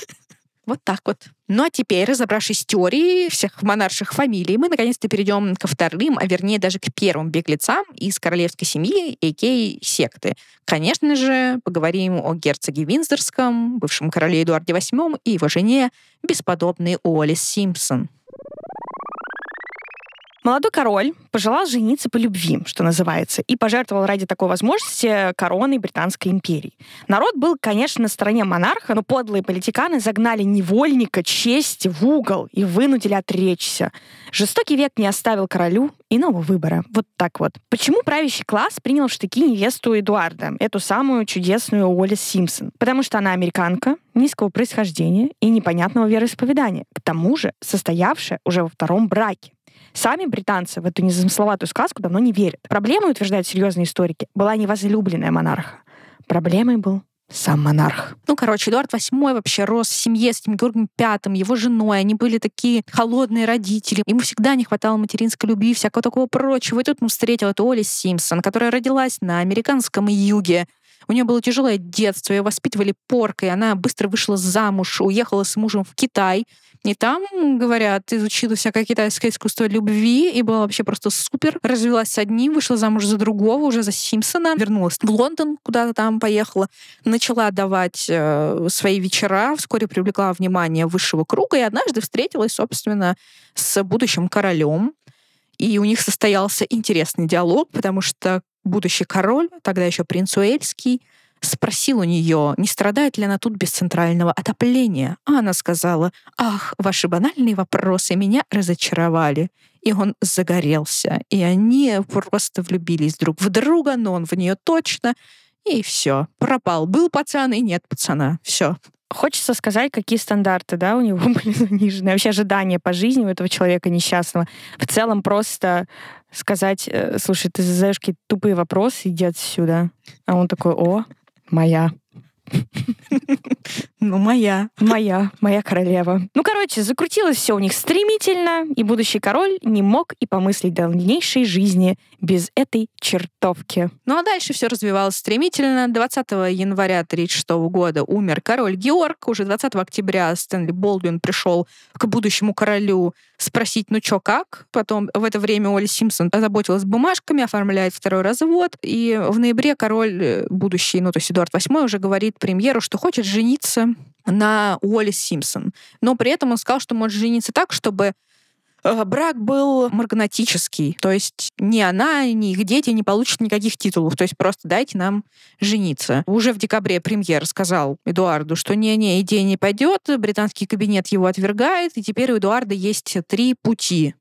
Вот так вот. Ну а теперь, разобравшись с теорией всех монарших фамилий, мы наконец-то перейдем ко вторым, а вернее даже к первым беглецам из королевской семьи, а.к.а. секты. Конечно же, поговорим о герцоге Винздорском, бывшем короле Эдуарде VIII и его жене, бесподобной Уоллес Симпсон. Молодой король пожелал жениться по любви, что называется, и пожертвовал ради такой возможности короной Британской империи. Народ был, конечно, на стороне монарха, но подлые политиканы загнали невольника честь в угол и вынудили отречься. Жестокий век не оставил королю иного выбора. Вот так вот. Почему правящий класс принял в штыки невесту Эдуарда, эту самую чудесную Уоллес Симпсон? Потому что она американка, низкого происхождения и непонятного вероисповедания. К тому же состоявшая уже во втором браке. Сами британцы в эту незамысловатую сказку давно не верят. Проблемой, утверждают серьезные историки, была не возлюбленная монарха. Проблемой был сам монарх. Ну, короче, Эдуард VIII вообще рос в семье с этим Георгием V, его женой. Они были такие холодные родители. Ему всегда не хватало материнской любви, всякого такого прочего. И тут он встретил эту Оли Симпсон, которая родилась на американском юге. У нее было тяжелое детство, ее воспитывали поркой, она быстро вышла замуж, уехала с мужем в Китай, и там, говорят, изучила всякое китайское искусство любви и была вообще просто супер. Развелась с одним, вышла замуж за другого, уже за Симпсона. Вернулась в Лондон, куда-то там поехала. Начала давать э, свои вечера, вскоре привлекла внимание высшего круга и однажды встретилась, собственно, с будущим королем. И у них состоялся интересный диалог, потому что будущий король, тогда еще принц Уэльский, спросил у нее, не страдает ли она тут без центрального отопления. А она сказала, ах, ваши банальные вопросы меня разочаровали. И он загорелся. И они просто влюбились друг в друга, но он в нее точно. И все. Пропал. Был пацан и нет пацана. Все. Хочется сказать, какие стандарты, да, у него (laughs) были занижены. Вообще ожидания по жизни у этого человека несчастного. В целом просто сказать, э, слушай, ты задаешь какие-то тупые вопросы, иди отсюда. А он такой, о, Моя. Ну, моя. Моя, моя королева. Ну, короче, закрутилось все у них стремительно, и будущий король не мог и помыслить дальнейшей жизни без этой чертовки. Ну, а дальше все развивалось стремительно. 20 января 1936 года умер король Георг. Уже 20 октября Стэнли Болдуин пришел к будущему королю спросить, ну чё, как? Потом в это время Оля Симпсон озаботилась бумажками, оформляет второй развод. И в ноябре король э, будущий, ну, то есть Эдуард VIII уже говорит премьеру, что хочет жениться на Уолли Симпсон. Но при этом он сказал, что может жениться так, чтобы э, брак был марганатический. То есть ни она, ни их дети не получат никаких титулов. То есть просто дайте нам жениться. Уже в декабре премьер сказал Эдуарду, что не-не, идея не пойдет, британский кабинет его отвергает, и теперь у Эдуарда есть три пути.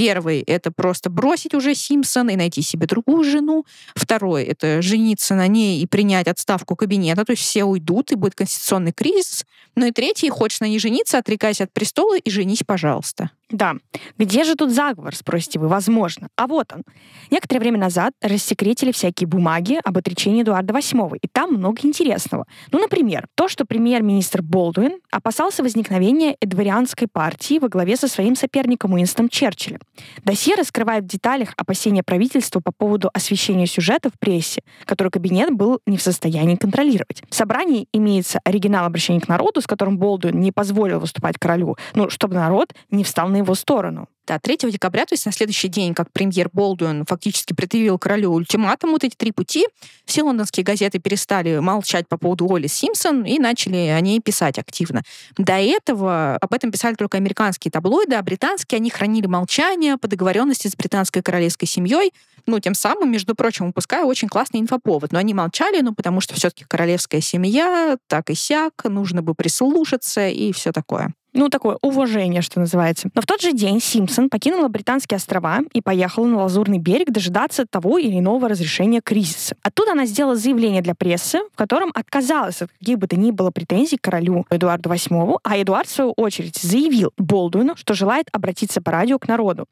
Первый — это просто бросить уже Симпсон и найти себе другую жену. Второй — это жениться на ней и принять отставку кабинета, то есть все уйдут, и будет конституционный кризис. Ну и третий — хочешь на ней жениться, отрекайся от престола и женись, пожалуйста. Да. Где же тут заговор, спросите вы? Возможно. А вот он. Некоторое время назад рассекретили всякие бумаги об отречении Эдуарда VIII, и там много интересного. Ну, например, то, что премьер-министр Болдуин опасался возникновения эдварианской партии во главе со своим соперником Уинстоном Черчиллем. Досье раскрывает в деталях опасения правительства по поводу освещения сюжета в прессе, который кабинет был не в состоянии контролировать. В собрании имеется оригинал обращения к народу, с которым Болдуин не позволил выступать королю, ну, чтобы народ не встал на его сторону. Да, 3 декабря, то есть на следующий день, как премьер Болдуин фактически предъявил королю ультиматум, вот эти три пути, все лондонские газеты перестали молчать по поводу Оли Симпсон и начали о ней писать активно. До этого об этом писали только американские таблоиды, а британские они хранили молчание по договоренности с британской королевской семьей, ну, тем самым, между прочим, упуская очень классный инфоповод. Но они молчали, ну, потому что все-таки королевская семья, так и сяк, нужно бы прислушаться и все такое. Ну, такое уважение, что называется. Но в тот же день Симпсон покинула Британские острова и поехала на Лазурный берег дожидаться того или иного разрешения кризиса. Оттуда она сделала заявление для прессы, в котором отказалась от каких бы то ни было претензий к королю Эдуарду VIII, а Эдуард, в свою очередь, заявил Болдуину, что желает обратиться по радио к народу.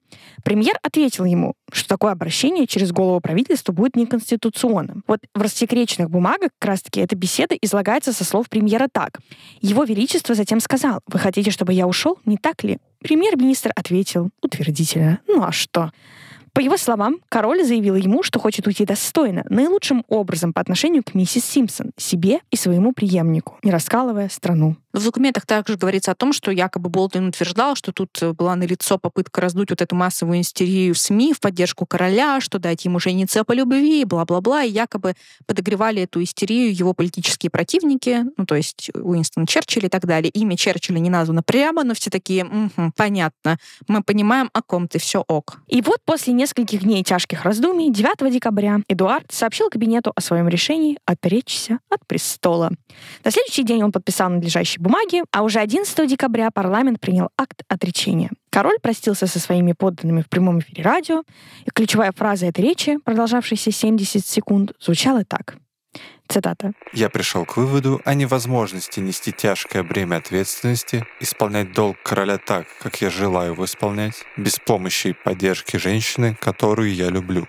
Премьер ответил ему, что такое обращение через голову правительства будет неконституционным. Вот в рассекреченных бумагах как раз-таки эта беседа излагается со слов премьера так. Его Величество затем сказал, вы хотите, чтобы я ушел, не так ли? Премьер-министр ответил утвердительно. Ну а что? По его словам, король заявил ему, что хочет уйти достойно, наилучшим образом по отношению к миссис Симпсон, себе и своему преемнику, не раскалывая страну. В документах также говорится о том, что якобы Болтон утверждал, что тут э, была налицо попытка раздуть вот эту массовую истерию в СМИ в поддержку короля, что дать ему жениться по любви, бла-бла-бла, и якобы подогревали эту истерию его политические противники, ну, то есть Уинстон Черчилль и так далее. Имя Черчилля не названо прямо, но все такие, угу, понятно, мы понимаем, о ком ты, все ок. И вот после нескольких дней тяжких раздумий 9 декабря Эдуард сообщил кабинету о своем решении отречься от престола. На следующий день он подписал надлежащий бумаги, а уже 11 декабря парламент принял акт отречения. Король простился со своими подданными в прямом эфире радио, и ключевая фраза этой речи, продолжавшаяся 70 секунд, звучала так. Цитата. «Я пришел к выводу о невозможности нести тяжкое бремя ответственности, исполнять долг короля так, как я желаю его исполнять, без помощи и поддержки женщины, которую я люблю.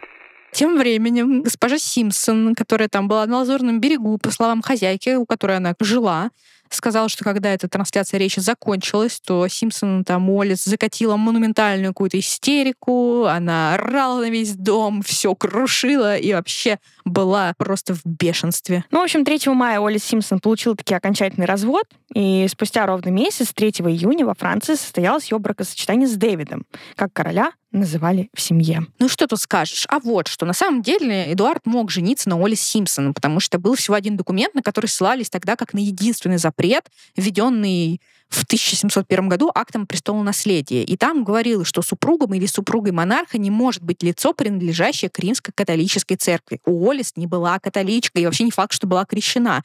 Тем временем госпожа Симпсон, которая там была на Лазурном берегу, по словам хозяйки, у которой она жила, сказала, что когда эта трансляция речи закончилась, то Симпсон там Уоллес закатила монументальную какую-то истерику, она орала на весь дом, все крушила и вообще была просто в бешенстве. Ну, в общем, 3 мая Уоллес Симпсон получил таки окончательный развод, и спустя ровно месяц, 3 июня, во Франции состоялось ее бракосочетание с Дэвидом, как короля называли в семье. Ну что тут скажешь? А вот что. На самом деле Эдуард мог жениться на Оле Симпсон, потому что был всего один документ, на который ссылались тогда как на единственный запрет, введенный в 1701 году актом престола наследия. И там говорилось, что супругом или супругой монарха не может быть лицо, принадлежащее к римско-католической церкви. У Олис не была католичкой, и вообще не факт, что была крещена.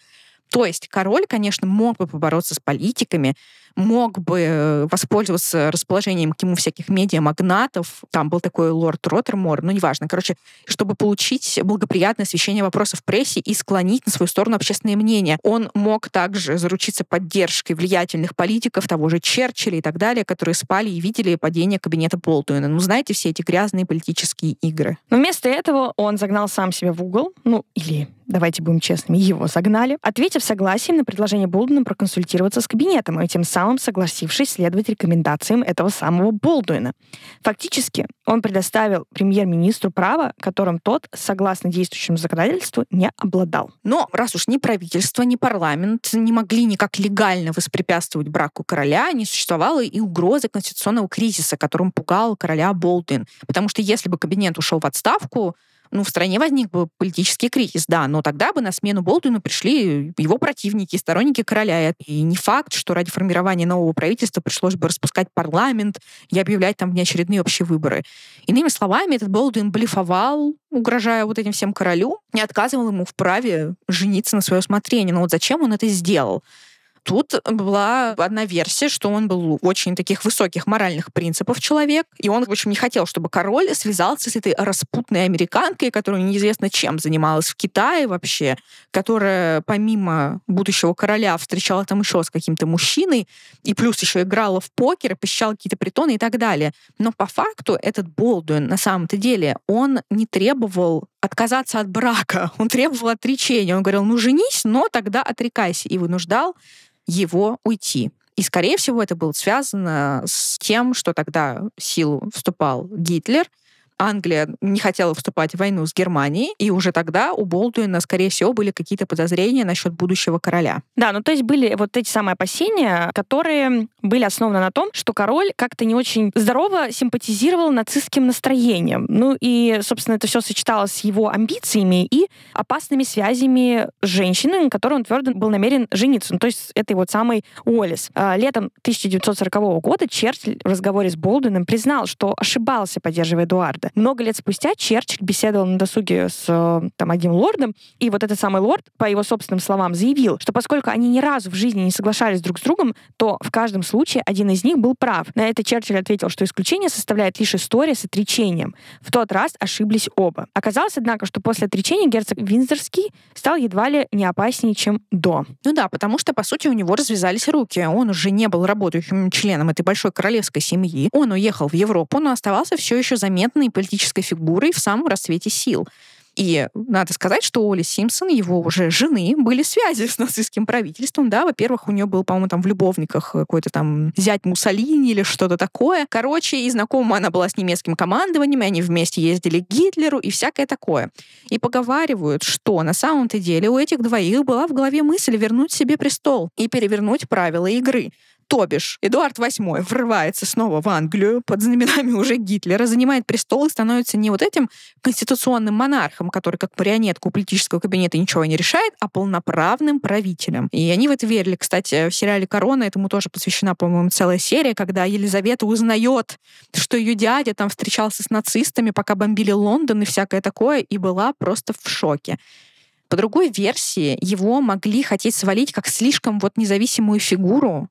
То есть король, конечно, мог бы побороться с политиками, мог бы э, воспользоваться расположением к нему всяких медиа-магнатов. Там был такой лорд Роттермор, ну, неважно. Короче, чтобы получить благоприятное освещение вопросов в прессе и склонить на свою сторону общественное мнение. Он мог также заручиться поддержкой влиятельных политиков, того же Черчилля и так далее, которые спали и видели падение кабинета Болтуина. Ну, знаете, все эти грязные политические игры. Но вместо этого он загнал сам себя в угол, ну, или давайте будем честными, его загнали, ответив согласием на предложение Болдуина проконсультироваться с кабинетом и тем самым самым согласившись следовать рекомендациям этого самого Болдуина. Фактически, он предоставил премьер-министру право, которым тот, согласно действующему законодательству, не обладал. Но раз уж ни правительство, ни парламент не могли никак легально воспрепятствовать браку короля, не существовало и угрозы конституционного кризиса, которым пугал короля Болдуин. Потому что если бы кабинет ушел в отставку, ну, в стране возник бы политический кризис, да, но тогда бы на смену Болдуину пришли его противники, сторонники короля. И не факт, что ради формирования нового правительства пришлось бы распускать парламент и объявлять там внеочередные общие выборы. Иными словами, этот Болдуин блефовал, угрожая вот этим всем королю, не отказывал ему в праве жениться на свое усмотрение. Но вот зачем он это сделал? Тут была одна версия, что он был очень таких высоких моральных принципов человек, и он, в общем, не хотел, чтобы король связался с этой распутной американкой, которая неизвестно чем занималась в Китае вообще, которая помимо будущего короля встречала там еще с каким-то мужчиной, и плюс еще играла в покер, посещала какие-то притоны и так далее. Но по факту этот Болдуин на самом-то деле, он не требовал отказаться от брака, (laughs) он требовал отречения. Он говорил, ну женись, но тогда отрекайся. И вынуждал его уйти. И, скорее всего, это было связано с тем, что тогда в силу вступал Гитлер, Англия не хотела вступать в войну с Германией, и уже тогда у Болдуина, скорее всего, были какие-то подозрения насчет будущего короля. Да, ну то есть были вот эти самые опасения, которые были основаны на том, что король как-то не очень здорово симпатизировал нацистским настроением. Ну и, собственно, это все сочеталось с его амбициями и опасными связями с женщиной, на которой он твердо был намерен жениться. Ну, то есть этой вот самой Уоллес. А, летом 1940 года Черчилль в разговоре с Болдуином признал, что ошибался, поддерживая Эдуарда лорда. Много лет спустя Черчилль беседовал на досуге с э, там, одним лордом, и вот этот самый лорд, по его собственным словам, заявил, что поскольку они ни разу в жизни не соглашались друг с другом, то в каждом случае один из них был прав. На это Черчилль ответил, что исключение составляет лишь история с отречением. В тот раз ошиблись оба. Оказалось, однако, что после отречения герцог Винзорский стал едва ли не опаснее, чем до. Ну да, потому что, по сути, у него развязались руки. Он уже не был работающим членом этой большой королевской семьи. Он уехал в Европу, но оставался все еще заметной политической фигурой в самом расцвете сил. И надо сказать, что Оли Симпсон, его уже жены, были связи с нацистским правительством, да, во-первых, у нее был, по-моему, там в любовниках какой-то там зять Муссолини или что-то такое. Короче, и знакома она была с немецким командованием, и они вместе ездили к Гитлеру и всякое такое. И поговаривают, что на самом-то деле у этих двоих была в голове мысль вернуть себе престол и перевернуть правила игры. То бишь, Эдуард VIII врывается снова в Англию под знаменами уже Гитлера, занимает престол и становится не вот этим конституционным монархом, который как марионетку политического кабинета ничего не решает, а полноправным правителем. И они в это верили. Кстати, в сериале «Корона» этому тоже посвящена, по-моему, целая серия, когда Елизавета узнает, что ее дядя там встречался с нацистами, пока бомбили Лондон и всякое такое, и была просто в шоке. По другой версии, его могли хотеть свалить как слишком вот независимую фигуру,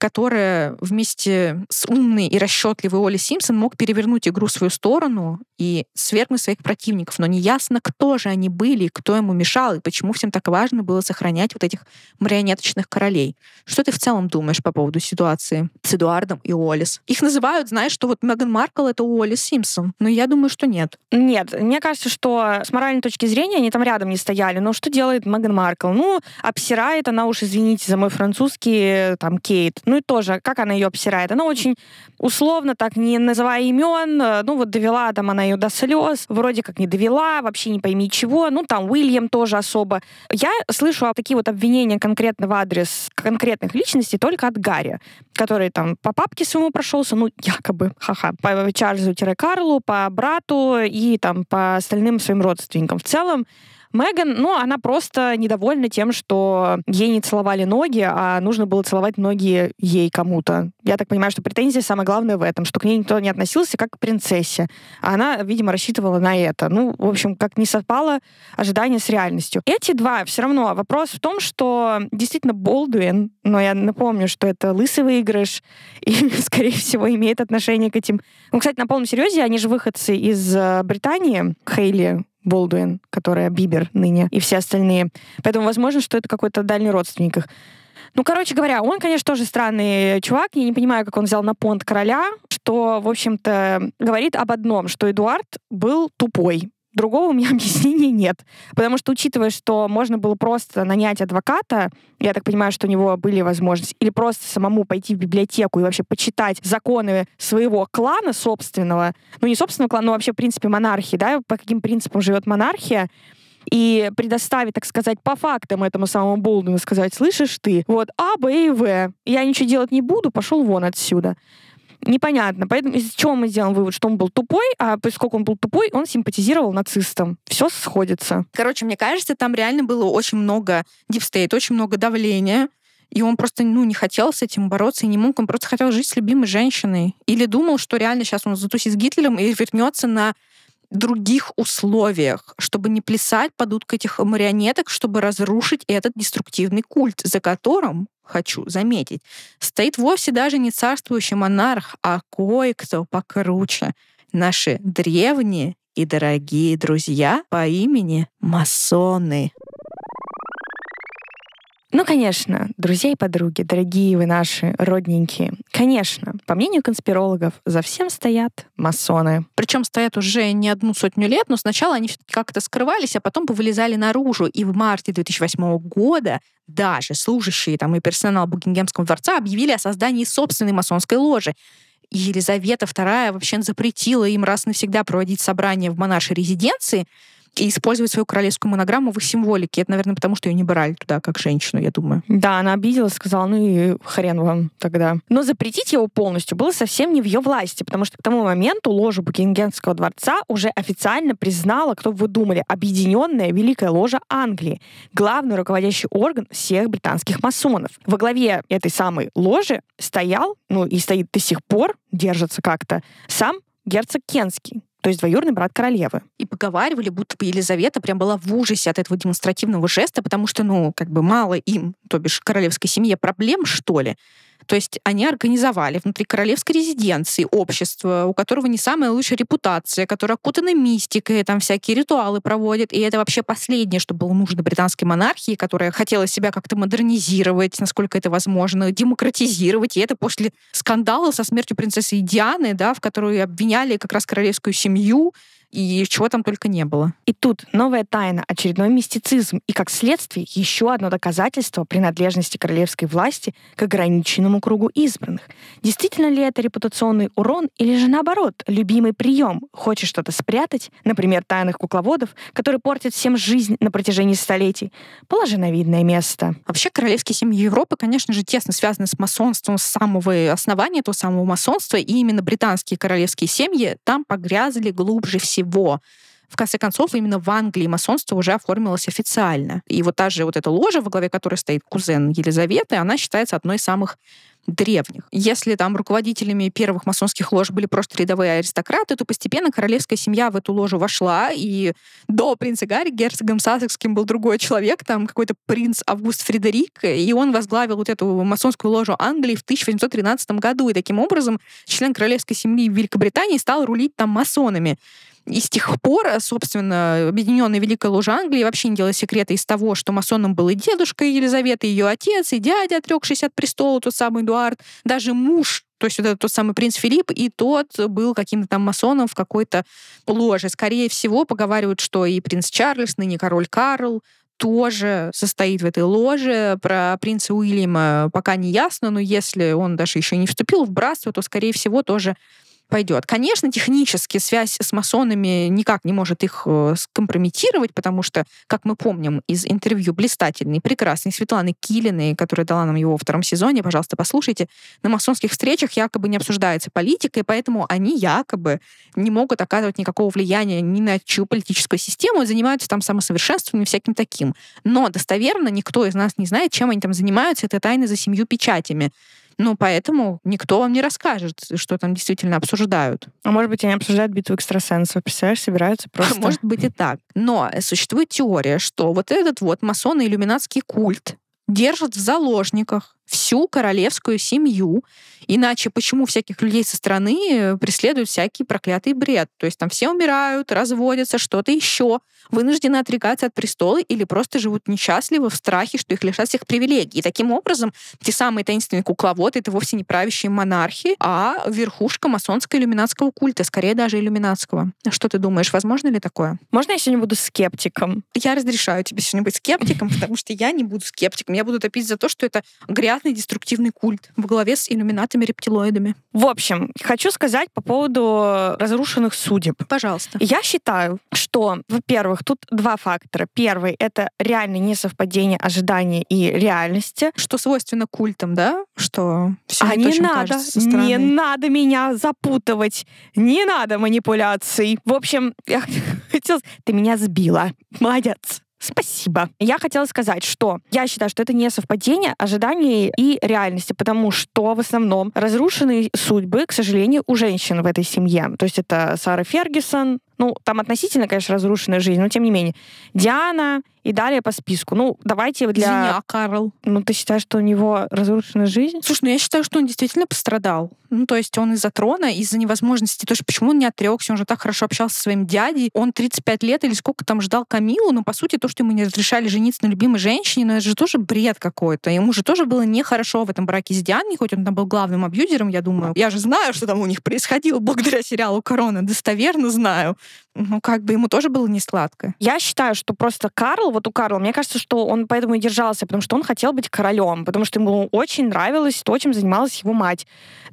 которая вместе с умной и расчетливой Оли Симпсон мог перевернуть игру в свою сторону и свергнуть своих противников. Но неясно, кто же они были, кто ему мешал, и почему всем так важно было сохранять вот этих марионеточных королей. Что ты в целом думаешь по поводу ситуации с Эдуардом и Олис? Их называют, знаешь, что вот Меган Маркл — это Олис Симпсон. Но я думаю, что нет. Нет, мне кажется, что с моральной точки зрения они там рядом не стояли. Но что делает Меган Маркл? Ну, обсирает она уж, извините за мой французский, там, Кейт ну и тоже, как она ее обсирает? Она очень условно, так не называя имен, э, ну вот довела там она ее до слез, вроде как не довела, вообще не пойми чего. Ну там Уильям тоже особо. Я слышу такие вот обвинения конкретно в адрес конкретных личностей только от Гарри, который там по папке своему прошелся, ну якобы, ха-ха, по Чарльзу-Карлу, по брату и там по остальным своим родственникам. В целом, Меган, ну, она просто недовольна тем, что ей не целовали ноги, а нужно было целовать ноги ей кому-то. Я так понимаю, что претензия самое главное в этом, что к ней никто не относился как к принцессе. А она, видимо, рассчитывала на это. Ну, в общем, как не совпало ожидание с реальностью. Эти два, все равно, вопрос в том, что действительно Болдуин, но я напомню, что это лысый выигрыш, (laughs) и, скорее всего, имеет отношение к этим... Ну, кстати, на полном серьезе, они же выходцы из э, Британии, Хейли Болдуин, которая Бибер ныне, и все остальные. Поэтому возможно, что это какой-то дальний родственник их. Ну, короче говоря, он, конечно, тоже странный чувак. Я не понимаю, как он взял на понт короля, что, в общем-то, говорит об одном, что Эдуард был тупой. Другого у меня (laughs) объяснения нет. Потому что, учитывая, что можно было просто нанять адвоката, я так понимаю, что у него были возможности, или просто самому пойти в библиотеку и вообще почитать законы своего клана собственного, ну не собственного клана, но вообще, в принципе, монархии, да, по каким принципам живет монархия, и предоставить, так сказать, по фактам этому самому Болдуну сказать, слышишь ты, вот А, Б и В, я ничего делать не буду, пошел вон отсюда непонятно. Поэтому из чего мы сделаем вывод, что он был тупой, а поскольку он был тупой, он симпатизировал нацистам. Все сходится. Короче, мне кажется, там реально было очень много deep state, очень много давления. И он просто ну, не хотел с этим бороться и не мог. Он просто хотел жить с любимой женщиной. Или думал, что реально сейчас он затусит с Гитлером и вернется на других условиях, чтобы не плясать под дудку этих марионеток, чтобы разрушить этот деструктивный культ, за которым хочу заметить, стоит вовсе даже не царствующий монарх, а кое-кто покруче. Наши древние и дорогие друзья по имени масоны. Ну, конечно, друзья и подруги, дорогие вы наши родненькие. Конечно, по мнению конспирологов, за всем стоят масоны. Причем стоят уже не одну сотню лет, но сначала они как-то скрывались, а потом повылезали наружу. И в марте 2008 года даже служащие там и персонал Букингемского дворца объявили о создании собственной масонской ложи. Елизавета II вообще запретила им раз навсегда проводить собрания в монаршей резиденции, и использовать свою королевскую монограмму в символике. Это, наверное, потому что ее не брали туда как женщину, я думаю. Да, она обиделась, сказала, ну и хрен вам тогда. Но запретить его полностью было совсем не в ее власти, потому что к тому моменту ложу Букингемского дворца уже официально признала, кто вы думали, Объединенная Великая Ложа Англии, главный руководящий орган всех британских масонов. Во главе этой самой ложи стоял, ну и стоит до сих пор, держится как-то, сам герцог Кенский, то есть двоюродный брат королевы. И поговаривали, будто бы Елизавета прям была в ужасе от этого демонстративного жеста, потому что, ну, как бы мало им, то бишь королевской семье, проблем, что ли. То есть они организовали внутри королевской резиденции общество, у которого не самая лучшая репутация, которое окутано мистикой, там всякие ритуалы проводит. И это вообще последнее, что было нужно британской монархии, которая хотела себя как-то модернизировать, насколько это возможно, демократизировать. И это после скандала со смертью принцессы Дианы, да, в которой обвиняли как раз королевскую семью и чего там только не было. И тут новая тайна, очередной мистицизм и, как следствие, еще одно доказательство принадлежности королевской власти к ограниченному кругу избранных. Действительно ли это репутационный урон или же наоборот, любимый прием? Хочешь что-то спрятать, например, тайных кукловодов, которые портят всем жизнь на протяжении столетий? Положи на видное место. Вообще, королевские семьи Европы, конечно же, тесно связаны с масонством с самого основания этого самого масонства, и именно британские королевские семьи там погрязли глубже всего всего. В конце концов, именно в Англии масонство уже оформилось официально. И вот та же вот эта ложа, во главе которой стоит кузен Елизаветы, она считается одной из самых древних. Если там руководителями первых масонских лож были просто рядовые аристократы, то постепенно королевская семья в эту ложу вошла, и до принца Гарри герцогом Сассекским был другой человек, там какой-то принц Август Фредерик, и он возглавил вот эту масонскую ложу Англии в 1813 году, и таким образом член королевской семьи Великобритании стал рулить там масонами. И с тех пор, собственно, Объединенная Великая Ложа Англии вообще не делала секрета из того, что масоном был и дедушка Елизаветы, и ее отец, и дядя, отрекшийся от престола, тот самый Эдуард, даже муж то есть вот этот тот самый принц Филипп, и тот был каким-то там масоном в какой-то ложе. Скорее всего, поговаривают, что и принц Чарльз, ныне король Карл, тоже состоит в этой ложе. Про принца Уильяма пока не ясно, но если он даже еще не вступил в братство, то, скорее всего, тоже пойдет. Конечно, технически связь с масонами никак не может их э, скомпрометировать, потому что, как мы помним из интервью блистательной, прекрасной Светланы Килиной, которая дала нам его во втором сезоне, пожалуйста, послушайте, на масонских встречах якобы не обсуждается политика, и поэтому они якобы не могут оказывать никакого влияния ни на чью политическую систему, занимаются там самосовершенствованием всяким таким. Но достоверно никто из нас не знает, чем они там занимаются. Это тайны за семью печатями. Ну, поэтому никто вам не расскажет, что там действительно обсуждают. А может быть, они обсуждают битву экстрасенсов, представляешь, собираются просто... Может быть и так. Но существует теория, что вот этот вот масоно-иллюминатский культ держат в заложниках всю королевскую семью. Иначе почему всяких людей со стороны преследуют всякий проклятый бред? То есть там все умирают, разводятся, что-то еще, вынуждены отрекаться от престола или просто живут несчастливо в страхе, что их лишат всех привилегий. И таким образом те самые таинственные кукловоды — это вовсе не правящие монархи, а верхушка масонского иллюминатского культа, скорее даже иллюминатского. Что ты думаешь, возможно ли такое? Можно я сегодня буду скептиком? Я разрешаю тебе сегодня быть скептиком, потому что я не буду скептиком. Я буду топить за то, что это грязь непонятный деструктивный культ в главе с иллюминатами-рептилоидами. В общем, хочу сказать по поводу разрушенных судеб. Пожалуйста. Я считаю, что, во-первых, тут два фактора. Первый — это реально несовпадение ожиданий и реальности. Что свойственно культам, да? Что все а не надо, не надо меня запутывать, не надо манипуляций. В общем, я (laughs) хотела... Ты меня сбила. Молодец. Спасибо. Я хотела сказать, что я считаю, что это не совпадение ожиданий и реальности, потому что в основном разрушены судьбы, к сожалению, у женщин в этой семье. То есть это Сара Фергюсон, ну, там относительно, конечно, разрушенная жизнь, но тем не менее. Диана и далее по списку. Ну, давайте для... Извини, а Карл? Ну, ты считаешь, что у него разрушена жизнь? Слушай, ну я считаю, что он действительно пострадал. Ну, то есть он из-за трона, из-за невозможности. То есть почему он не отрекся? Он же так хорошо общался со своим дядей. Он 35 лет или сколько там ждал Камилу, но, по сути, то, что ему не разрешали жениться на любимой женщине, ну, это же тоже бред какой-то. Ему же тоже было нехорошо в этом браке с Дианой, хоть он там был главным абьюзером, я думаю. Я же знаю, что там у них происходило благодаря сериалу «Корона». Достоверно знаю ну, как бы ему тоже было не сладко. Я считаю, что просто Карл, вот у Карла, мне кажется, что он поэтому и держался, потому что он хотел быть королем, потому что ему очень нравилось то, чем занималась его мать.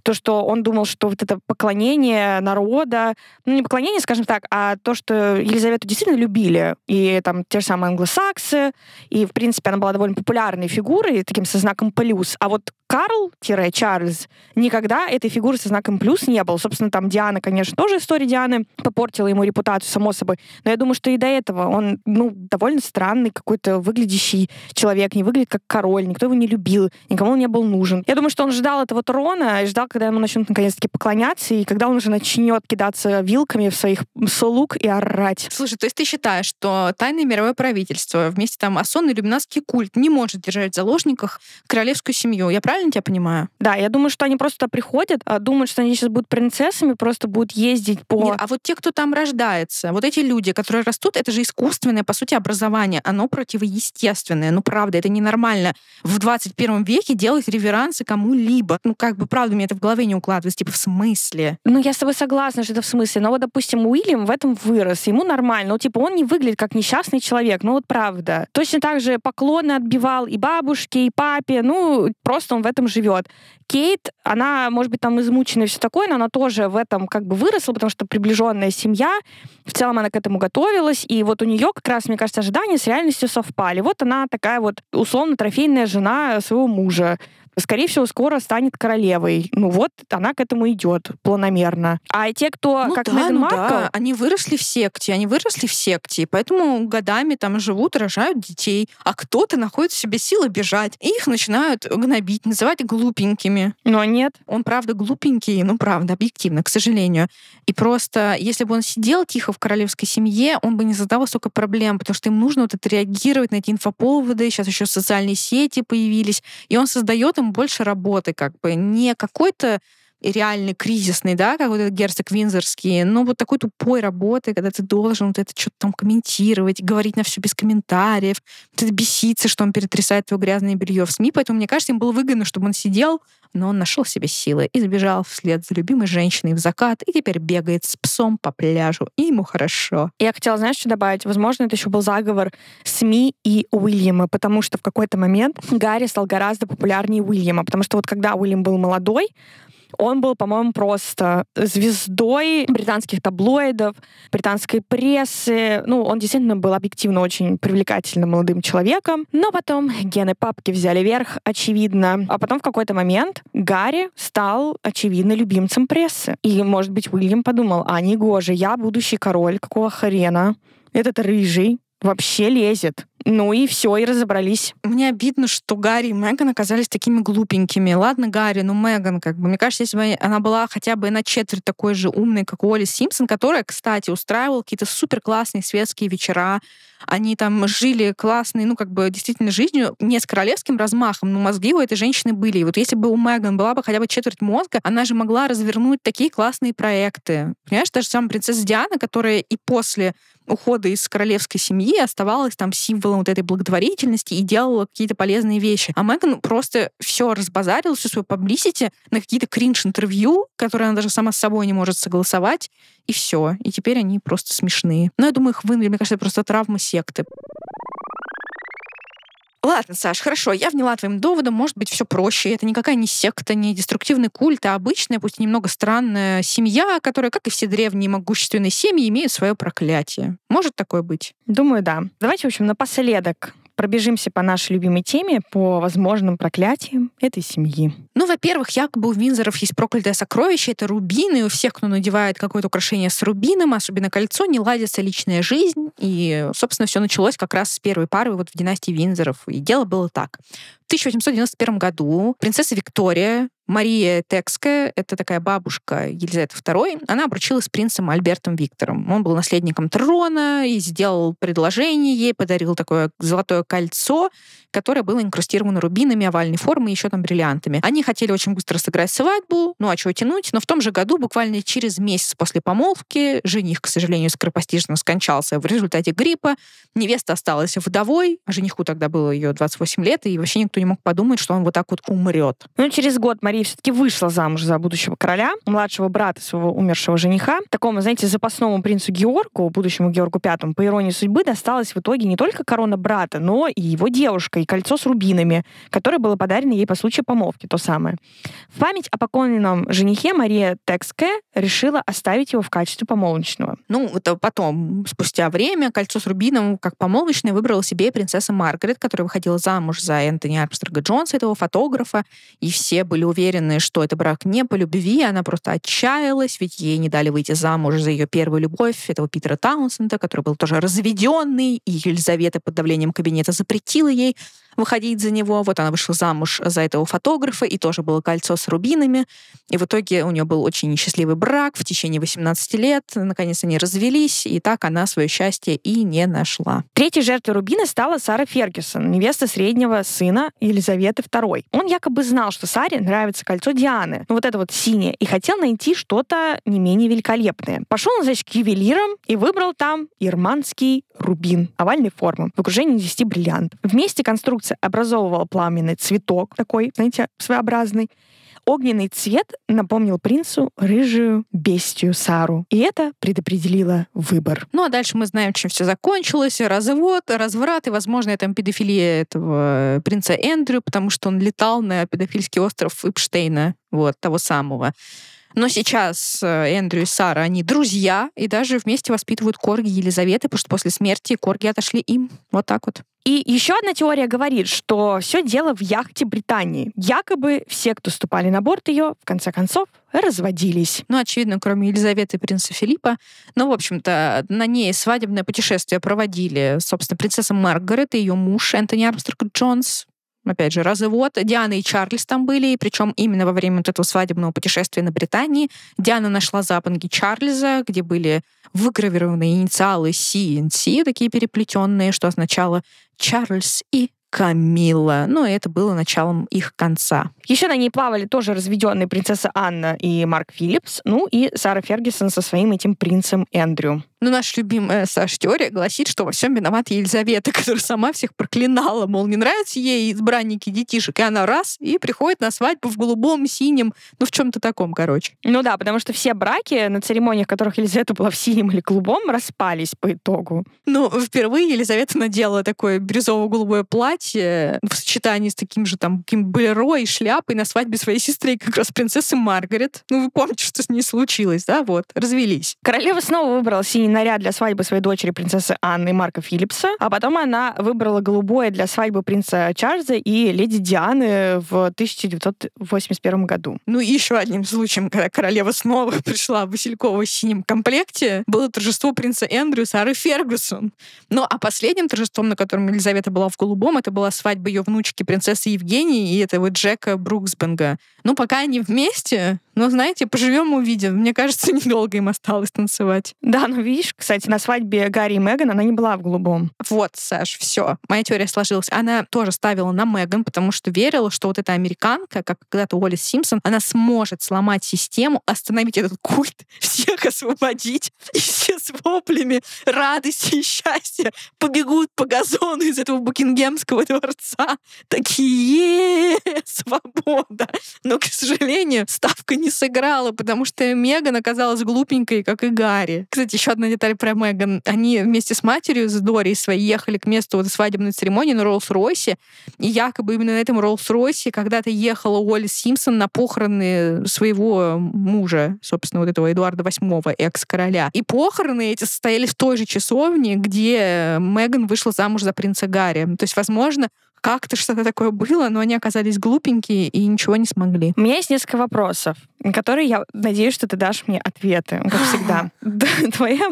То, что он думал, что вот это поклонение народа, ну, не поклонение, скажем так, а то, что Елизавету действительно любили, и там те же самые англосаксы, и, в принципе, она была довольно популярной фигурой, таким со знаком плюс. А вот Карл-Чарльз никогда этой фигуры со знаком плюс не был. Собственно, там Диана, конечно, тоже история Дианы попортила ему репутацию, само собой. Но я думаю, что и до этого он, ну, довольно странный какой-то выглядящий человек, не выглядит как король, никто его не любил, никому он не был нужен. Я думаю, что он ждал этого трона, ждал, когда ему начнут наконец-таки поклоняться, и когда он уже начнет кидаться вилками в своих слуг и орать. Слушай, то есть ты считаешь, что тайное мировое правительство вместе там Асон и иллюминатский культ не может держать в заложниках королевскую семью? Я правильно тебя понимаю? Да, я думаю, что они просто приходят, а думают, что они сейчас будут принцессами, просто будут ездить по... Нет, а вот те, кто там рождается, вот эти люди, которые растут, это же искусственное, по сути, образование. Оно противоестественное. Ну, правда, это ненормально. В 21 веке делать реверансы кому-либо. Ну, как бы, правда, мне это в голове не укладывается. Типа, в смысле? Ну, я с тобой согласна, что это в смысле. Но вот, допустим, Уильям в этом вырос. Ему нормально. Ну, типа, он не выглядит как несчастный человек. Ну, вот правда. Точно так же поклоны отбивал и бабушке, и папе. Ну, просто он этом живет. Кейт, она, может быть, там измучена и все такое, но она тоже в этом как бы выросла, потому что приближенная семья, в целом она к этому готовилась, и вот у нее как раз, мне кажется, ожидания с реальностью совпали. Вот она такая вот условно трофейная жена своего мужа скорее всего, скоро станет королевой. Ну вот, она к этому идет планомерно. А те, кто, ну, как да, Меган ну Маркл... Да. Они выросли в секте, они выросли в секте, и поэтому годами там живут, рожают детей. А кто-то находит в себе силы бежать. И их начинают гнобить, называть глупенькими. Но нет. Он, правда, глупенький, ну, правда, объективно, к сожалению. И просто, если бы он сидел тихо в королевской семье, он бы не задавал столько проблем, потому что им нужно вот это реагировать на эти инфоповоды, сейчас еще социальные сети появились, и он создает им больше работы, как бы не какой-то реальный кризисный, да, как вот этот герцог Винзорский, но вот такой тупой работы, когда ты должен вот это что-то там комментировать, говорить на все без комментариев, вот это беситься, что он перетрясает твое грязное белье в СМИ, поэтому мне кажется, им было выгодно, чтобы он сидел, но он нашел себе силы и сбежал вслед за любимой женщиной в закат и теперь бегает с псом по пляжу, и ему хорошо. Я хотела, знаешь, что добавить? Возможно, это еще был заговор СМИ и Уильяма, потому что в какой-то момент Гарри стал гораздо популярнее Уильяма, потому что вот когда Уильям был молодой, он был, по-моему, просто звездой британских таблоидов, британской прессы. Ну, он действительно был объективно очень привлекательным молодым человеком. Но потом гены папки взяли верх, очевидно. А потом в какой-то момент Гарри стал, очевидно, любимцем прессы. И, может быть, Уильям подумал, а, не гоже, я будущий король, какого хрена? Этот рыжий вообще лезет. Ну и все, и разобрались. Мне обидно, что Гарри и Меган оказались такими глупенькими. Ладно, Гарри, ну Меган, как бы, мне кажется, если бы она была хотя бы на четверть такой же умной, как Уолли Симпсон, которая, кстати, устраивала какие-то супер классные светские вечера, они там жили классной, ну, как бы, действительно жизнью, не с королевским размахом, но мозги у этой женщины были. И вот если бы у Меган была бы хотя бы четверть мозга, она же могла развернуть такие классные проекты. Понимаешь, даже сама принцесса Диана, которая и после ухода из королевской семьи оставалась там символом вот этой благотворительности и делала какие-то полезные вещи. А Меган просто все разбазарила, всю свою паблисити на какие-то кринж-интервью, которые она даже сама с собой не может согласовать, и все. И теперь они просто смешные. Но я думаю, их вынули, мне кажется, просто травма секты. Ладно, Саш, хорошо, я вняла твоим доводом, может быть, все проще. Это никакая не секта, не деструктивный культ, а обычная, пусть немного странная семья, которая, как и все древние могущественные семьи, имеет свое проклятие. Может такое быть? Думаю, да. Давайте, в общем, напоследок пробежимся по нашей любимой теме, по возможным проклятиям этой семьи. Ну, во-первых, якобы у Винзоров есть проклятое сокровище, это рубины, у всех, кто надевает какое-то украшение с рубином, особенно кольцо, не ладится личная жизнь. И, собственно, все началось как раз с первой пары вот в династии Винзоров. И дело было так. В 1891 году принцесса Виктория Мария Текская, это такая бабушка Елизаветы II, она обручилась с принцем Альбертом Виктором. Он был наследником трона и сделал предложение ей, подарил такое золотое кольцо, которое было инкрустировано рубинами овальной формы и еще там бриллиантами. Они хотели очень быстро сыграть свадьбу, ну а чего тянуть? Но в том же году, буквально через месяц после помолвки, жених, к сожалению, скоропостижно скончался в результате гриппа, невеста осталась вдовой, а жениху тогда было ее 28 лет, и вообще никто не мог подумать, что он вот так вот умрет. Ну, через год Мария Мария все-таки вышла замуж за будущего короля, младшего брата своего умершего жениха. Такому, знаете, запасному принцу Георгу, будущему Георгу Пятому, по иронии судьбы, досталась в итоге не только корона брата, но и его девушка, и кольцо с рубинами, которое было подарено ей по случаю помолвки, то самое. В память о покойном женихе Мария Текская решила оставить его в качестве помолвочного. Ну, это потом, спустя время, кольцо с рубином как помолвочное выбрала себе принцесса Маргарет, которая выходила замуж за Энтони Армстронга Джонса, этого фотографа, и все были уверены, что это брак не по любви, она просто отчаялась, ведь ей не дали выйти замуж за ее первую любовь, этого Питера Таунсенда, который был тоже разведенный, и Елизавета под давлением кабинета запретила ей выходить за него. Вот она вышла замуж за этого фотографа, и тоже было кольцо с рубинами. И в итоге у нее был очень несчастливый брак в течение 18 лет. Наконец они развелись, и так она свое счастье и не нашла. Третьей жертвой Рубина стала Сара Фергюсон, невеста среднего сына Елизаветы II. Он якобы знал, что Саре нравится кольцо Дианы, ну вот это вот синее, и хотел найти что-то не менее великолепное. Пошел он, значит, к ювелирам и выбрал там ирманский рубин овальной формы в окружении 10 бриллиантов. Вместе конструкция образовывала пламенный цветок такой, знаете, своеобразный. Огненный цвет напомнил принцу рыжую бестию Сару. И это предопределило выбор. Ну а дальше мы знаем, чем все закончилось. Развод, разврат и, возможно, там педофилия этого принца Эндрю, потому что он летал на педофильский остров Эпштейна, вот, того самого. Но сейчас э, Эндрю и Сара, они друзья и даже вместе воспитывают Корги Елизаветы, потому что после смерти Корги отошли им. Вот так вот. И еще одна теория говорит, что все дело в яхте Британии. Якобы все, кто ступали на борт ее, в конце концов, разводились. Ну, очевидно, кроме Елизаветы и принца Филиппа. Ну, в общем-то, на ней свадебное путешествие проводили, собственно, принцесса Маргарет и ее муж Энтони Армстронг Джонс, опять же, развод. Диана и Чарльз там были, и причем именно во время вот этого свадебного путешествия на Британии Диана нашла запонки Чарльза, где были выгравированы инициалы CNC, такие переплетенные, что означало Чарльз и Камила. Ну, и это было началом их конца. Еще на ней плавали тоже разведенные принцесса Анна и Марк Филлипс, ну и Сара Фергюсон со своим этим принцем Эндрю. Ну, наша любимая Саша теория гласит, что во всем виновата Елизавета, (laughs) которая сама всех проклинала, мол, не нравятся ей избранники детишек, и она раз и приходит на свадьбу в голубом, синем, ну, в чем-то таком, короче. Ну да, потому что все браки, на церемониях в которых Елизавета была в синем или голубом, распались по итогу. Ну, впервые Елизавета надела такое бирюзово-голубое платье в сочетании с таким же там каким болеро и шляпой на свадьбе своей сестры, как раз принцессы Маргарет. Ну, вы помните, что с ней случилось, да? Вот, развелись. Королева снова выбрала синий наряд для свадьбы своей дочери принцессы Анны Марка Филлипса, а потом она выбрала голубое для свадьбы принца Чарльза и леди Дианы в 1981 году. Ну и еще одним случаем, когда королева снова (laughs) пришла в Васильково синем комплекте, было торжество принца Эндрю Сары Фергюсон. Ну а последним торжеством, на котором Елизавета была в голубом, это была свадьба ее внучки принцессы Евгении и этого Джека Бруксбенга. Ну пока они вместе, но знаете, поживем увидим. Мне кажется, (laughs) недолго им осталось танцевать. Да, ну видишь, кстати, на свадьбе Гарри и Меган она не была в голубом. Вот, Саш, все. Моя теория сложилась. Она тоже ставила на Меган, потому что верила, что вот эта американка, как когда-то Уоллес Симпсон, она сможет сломать систему, остановить этот культ, (laughs) всех освободить, и все с воплями радости и счастья побегут по газону из этого Букингемского дворца. Такие, (laughs) свобода. Но, к сожалению, ставка не сыграла, потому что Меган оказалась глупенькой, как и Гарри. Кстати, еще одна деталь про Меган. Они вместе с матерью, с Дори своей, ехали к месту вот свадебной церемонии на Роллс-Ройсе. И якобы именно на этом Роллс-Ройсе когда-то ехала Уолли Симпсон на похороны своего мужа, собственно, вот этого Эдуарда VIII, экс-короля. И похороны эти состоялись в той же часовне, где Меган вышла замуж за принца Гарри. То есть, возможно, как-то что-то такое было, но они оказались глупенькие и ничего не смогли. У меня есть несколько вопросов, на которые я надеюсь, что ты дашь мне ответы, как (gasps) всегда. Твоя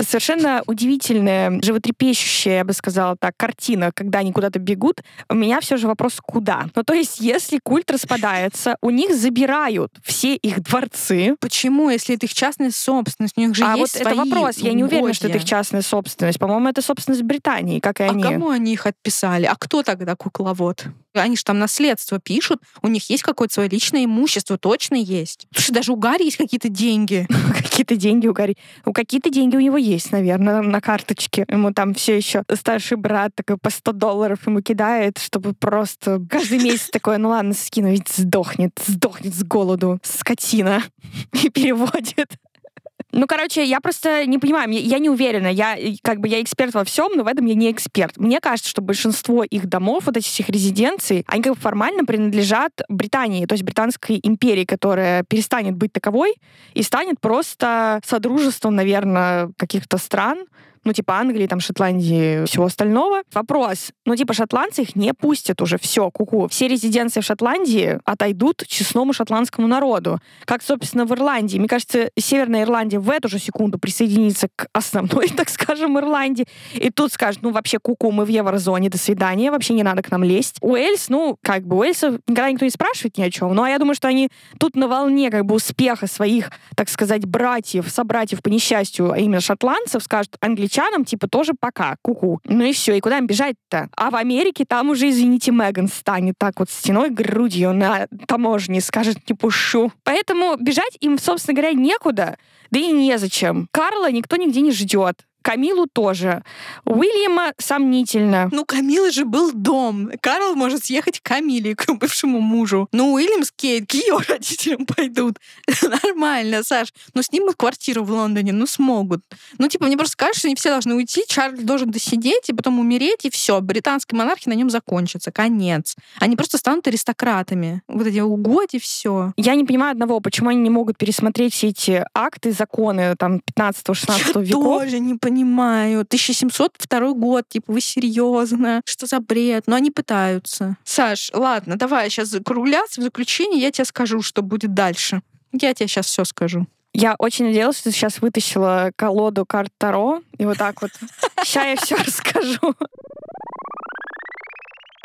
совершенно удивительная, животрепещущая, я бы сказала так, картина, когда они куда-то бегут. У меня все же вопрос, куда? Ну, то есть, если культ распадается, у них забирают все их дворцы. Почему, если это их частная собственность? У них же а есть вот это вопрос. Я не уверена, что это их частная собственность. По-моему, это собственность Британии, как и А они. кому они их отписали? А кто тогда кукловод. Они же там наследство пишут, у них есть какое-то свое личное имущество, точно есть. Что даже у Гарри есть какие-то деньги. (laughs) Какие-то деньги у Гарри. У какие-то деньги у него есть, наверное, на карточке. Ему там все еще старший брат такой по 100 долларов ему кидает, чтобы просто каждый месяц такой, ну ладно, скину, ведь сдохнет, сдохнет с голоду, скотина. (laughs) И переводит. Ну, короче, я просто не понимаю, я не уверена. Я как бы я эксперт во всем, но в этом я не эксперт. Мне кажется, что большинство их домов, вот этих всех резиденций, они как бы формально принадлежат Британии, то есть Британской империи, которая перестанет быть таковой и станет просто содружеством, наверное, каких-то стран, ну, типа Англии, там, Шотландии, всего остального. Вопрос, ну, типа, шотландцы их не пустят уже, все, куку. Все резиденции в Шотландии отойдут честному шотландскому народу. Как, собственно, в Ирландии. Мне кажется, Северная Ирландия в эту же секунду присоединится к основной, (laughs) так скажем, Ирландии. И тут скажет, ну, вообще, куку, мы в еврозоне, до свидания, вообще не надо к нам лезть. Уэльс, ну, как бы, Уэльсов никогда никто не спрашивает ни о чем. Ну, а я думаю, что они тут на волне, как бы, успеха своих, так сказать, братьев, собратьев по несчастью, а именно шотландцев, скажут, англичане англичанам, типа, тоже пока, куку. Ну и все, и куда им бежать-то? А в Америке там уже, извините, Меган станет так вот стеной грудью на таможне, скажет, не пушу. Поэтому бежать им, собственно говоря, некуда, да и незачем. Карла никто нигде не ждет. Камилу тоже. Уильяма сомнительно. Ну, Камилы же был дом. Карл может съехать к Камиле, к бывшему мужу. Ну, Уильям с Кейт к ее родителям пойдут. (laughs) Нормально, Саш. Ну, снимут квартиру в Лондоне, ну, смогут. Ну, типа, мне просто кажется, что они все должны уйти, Чарльз должен досидеть и потом умереть, и все. Британская монархия на нем закончится. Конец. Они просто станут аристократами. Вот эти угоди, все. Я не понимаю одного, почему они не могут пересмотреть все эти акты, законы там 15-16 веков. тоже не понимаю понимаю. 1702 год, типа, вы серьезно? Что за бред? Но они пытаются. Саш, ладно, давай сейчас закругляться в заключение, я тебе скажу, что будет дальше. Я тебе сейчас все скажу. Я очень надеялась, что ты сейчас вытащила колоду карт Таро, и вот так вот. Сейчас я все (laughs) расскажу.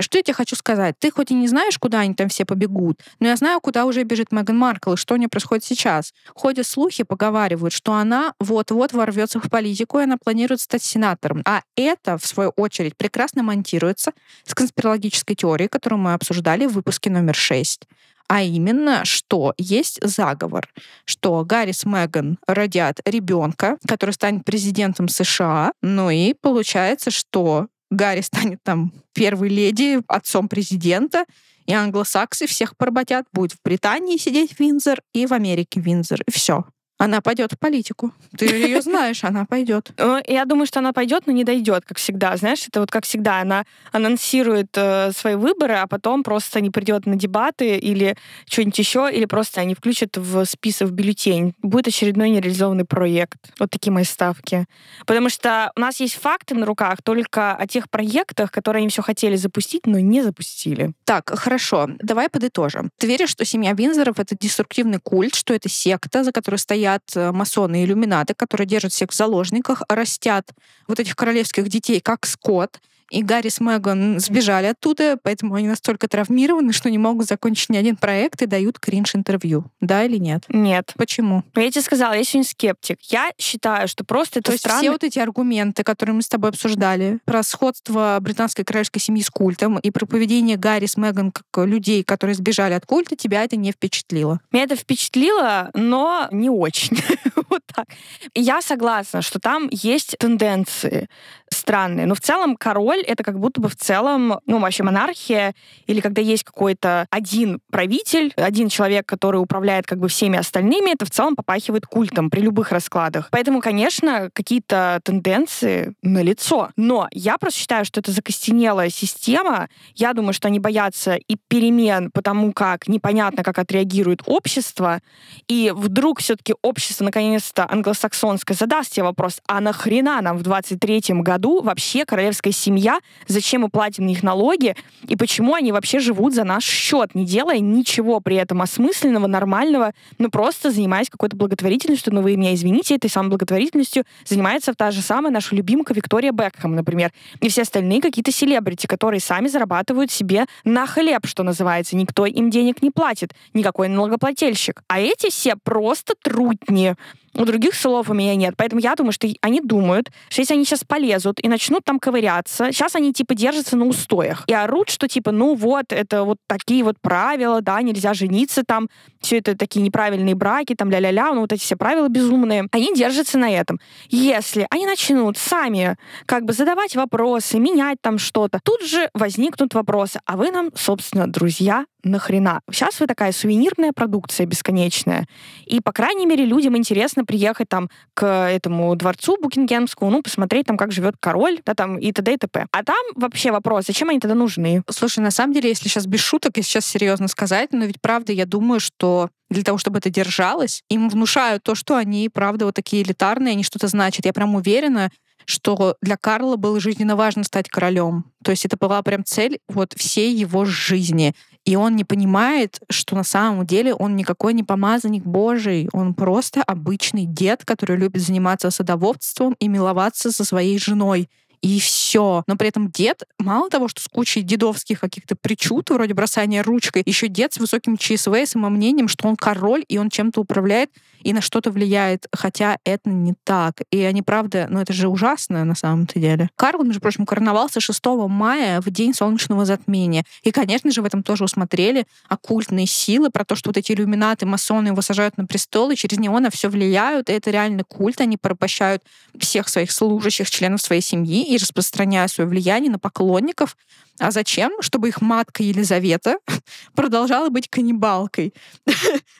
Что я тебе хочу сказать? Ты хоть и не знаешь, куда они там все побегут, но я знаю, куда уже бежит Меган Маркл и что у нее происходит сейчас. Ходят слухи, поговаривают, что она вот-вот ворвется в политику, и она планирует стать сенатором. А это, в свою очередь, прекрасно монтируется с конспирологической теорией, которую мы обсуждали в выпуске номер 6 а именно, что есть заговор, что Гарри с Меган родят ребенка, который станет президентом США, ну и получается, что Гарри станет там первой леди, отцом президента, и англосаксы всех поработят. Будет в Британии сидеть Винзор и в Америке Винзор. И все она пойдет в политику. Ты ее знаешь, она пойдет. (laughs) Ну, я думаю, что она пойдет, но не дойдет, как всегда. Знаешь, это вот как всегда, она анонсирует э, свои выборы, а потом просто не придет на дебаты или что-нибудь еще, или просто они включат в список в бюллетень. Будет очередной нереализованный проект. Вот такие мои ставки. Потому что у нас есть факты на руках только о тех проектах, которые они все хотели запустить, но не запустили. Так, хорошо. Давай подытожим. Ты веришь, что семья Винзоров — это деструктивный культ, что это секта, за которой стоят стоят э, масоны и иллюминаты, которые держат всех в заложниках, растят вот этих королевских детей как скот, и Гарри с Меган сбежали оттуда, поэтому они настолько травмированы, что не могут закончить ни один проект и дают кринж-интервью. Да или нет? Нет. Почему? Я тебе сказала, я сегодня скептик. Я считаю, что просто это То есть странно... все вот эти аргументы, которые мы с тобой обсуждали, про сходство британской королевской семьи с культом и про поведение Гарри с Меган как людей, которые сбежали от культа, тебя это не впечатлило? Меня это впечатлило, но не очень. (laughs) вот так. Я согласна, что там есть тенденции странные. Но в целом король — это как будто бы в целом, ну, вообще монархия, или когда есть какой-то один правитель, один человек, который управляет как бы всеми остальными, это в целом попахивает культом при любых раскладах. Поэтому, конечно, какие-то тенденции на лицо. Но я просто считаю, что это закостенелая система. Я думаю, что они боятся и перемен, потому как непонятно, как отреагирует общество. И вдруг все-таки общество наконец-то англосаксонское задаст себе вопрос, а нахрена нам в 23-м году вообще королевская семья зачем мы платим на них налоги и почему они вообще живут за наш счет, не делая ничего при этом осмысленного, нормального, но просто занимаясь какой-то благотворительностью. Ну, вы меня извините, этой самой благотворительностью занимается та же самая наша любимка Виктория Бекхэм, например, и все остальные какие-то селебрити, которые сами зарабатывают себе на хлеб, что называется. Никто им денег не платит, никакой налогоплательщик. А эти все просто трутни. У других слов у меня нет. Поэтому я думаю, что они думают, что если они сейчас полезут и начнут там ковыряться, сейчас они типа держатся на устоях и орут, что типа, ну вот, это вот такие вот правила, да, нельзя жениться там, все это такие неправильные браки, там ля-ля-ля, ну вот эти все правила безумные. Они держатся на этом. Если они начнут сами как бы задавать вопросы, менять там что-то, тут же возникнут вопросы, а вы нам, собственно, друзья, нахрена? Сейчас вы такая сувенирная продукция бесконечная. И, по крайней мере, людям интересно приехать там к этому дворцу Букингемскому, ну, посмотреть там, как живет король, да, там, и т.д. и т.п. А там вообще вопрос, зачем они тогда нужны? Слушай, на самом деле, если сейчас без шуток, и сейчас серьезно сказать, но ведь правда, я думаю, что для того, чтобы это держалось, им внушают то, что они, правда, вот такие элитарные, они что-то значат. Я прям уверена, что для Карла было жизненно важно стать королем. То есть это была прям цель вот всей его жизни. И он не понимает, что на самом деле он никакой не помазанник Божий. Он просто обычный дед, который любит заниматься садоводством и миловаться со своей женой и все. Но при этом дед, мало того, что с кучей дедовских каких-то причуд, вроде бросания ручкой, еще дед с высоким ЧСВ, самомнением, что он король, и он чем-то управляет и на что-то влияет, хотя это не так. И они, правда, ну это же ужасно на самом-то деле. Карл, между прочим, короновался 6 мая в день солнечного затмения. И, конечно же, в этом тоже усмотрели оккультные силы про то, что вот эти иллюминаты, масоны его сажают на престол, и через него на все влияют. И это реально культ. Они порабощают всех своих служащих, членов своей семьи и распространяя свое влияние на поклонников. А зачем? Чтобы их матка Елизавета (laughs) продолжала быть каннибалкой (laughs)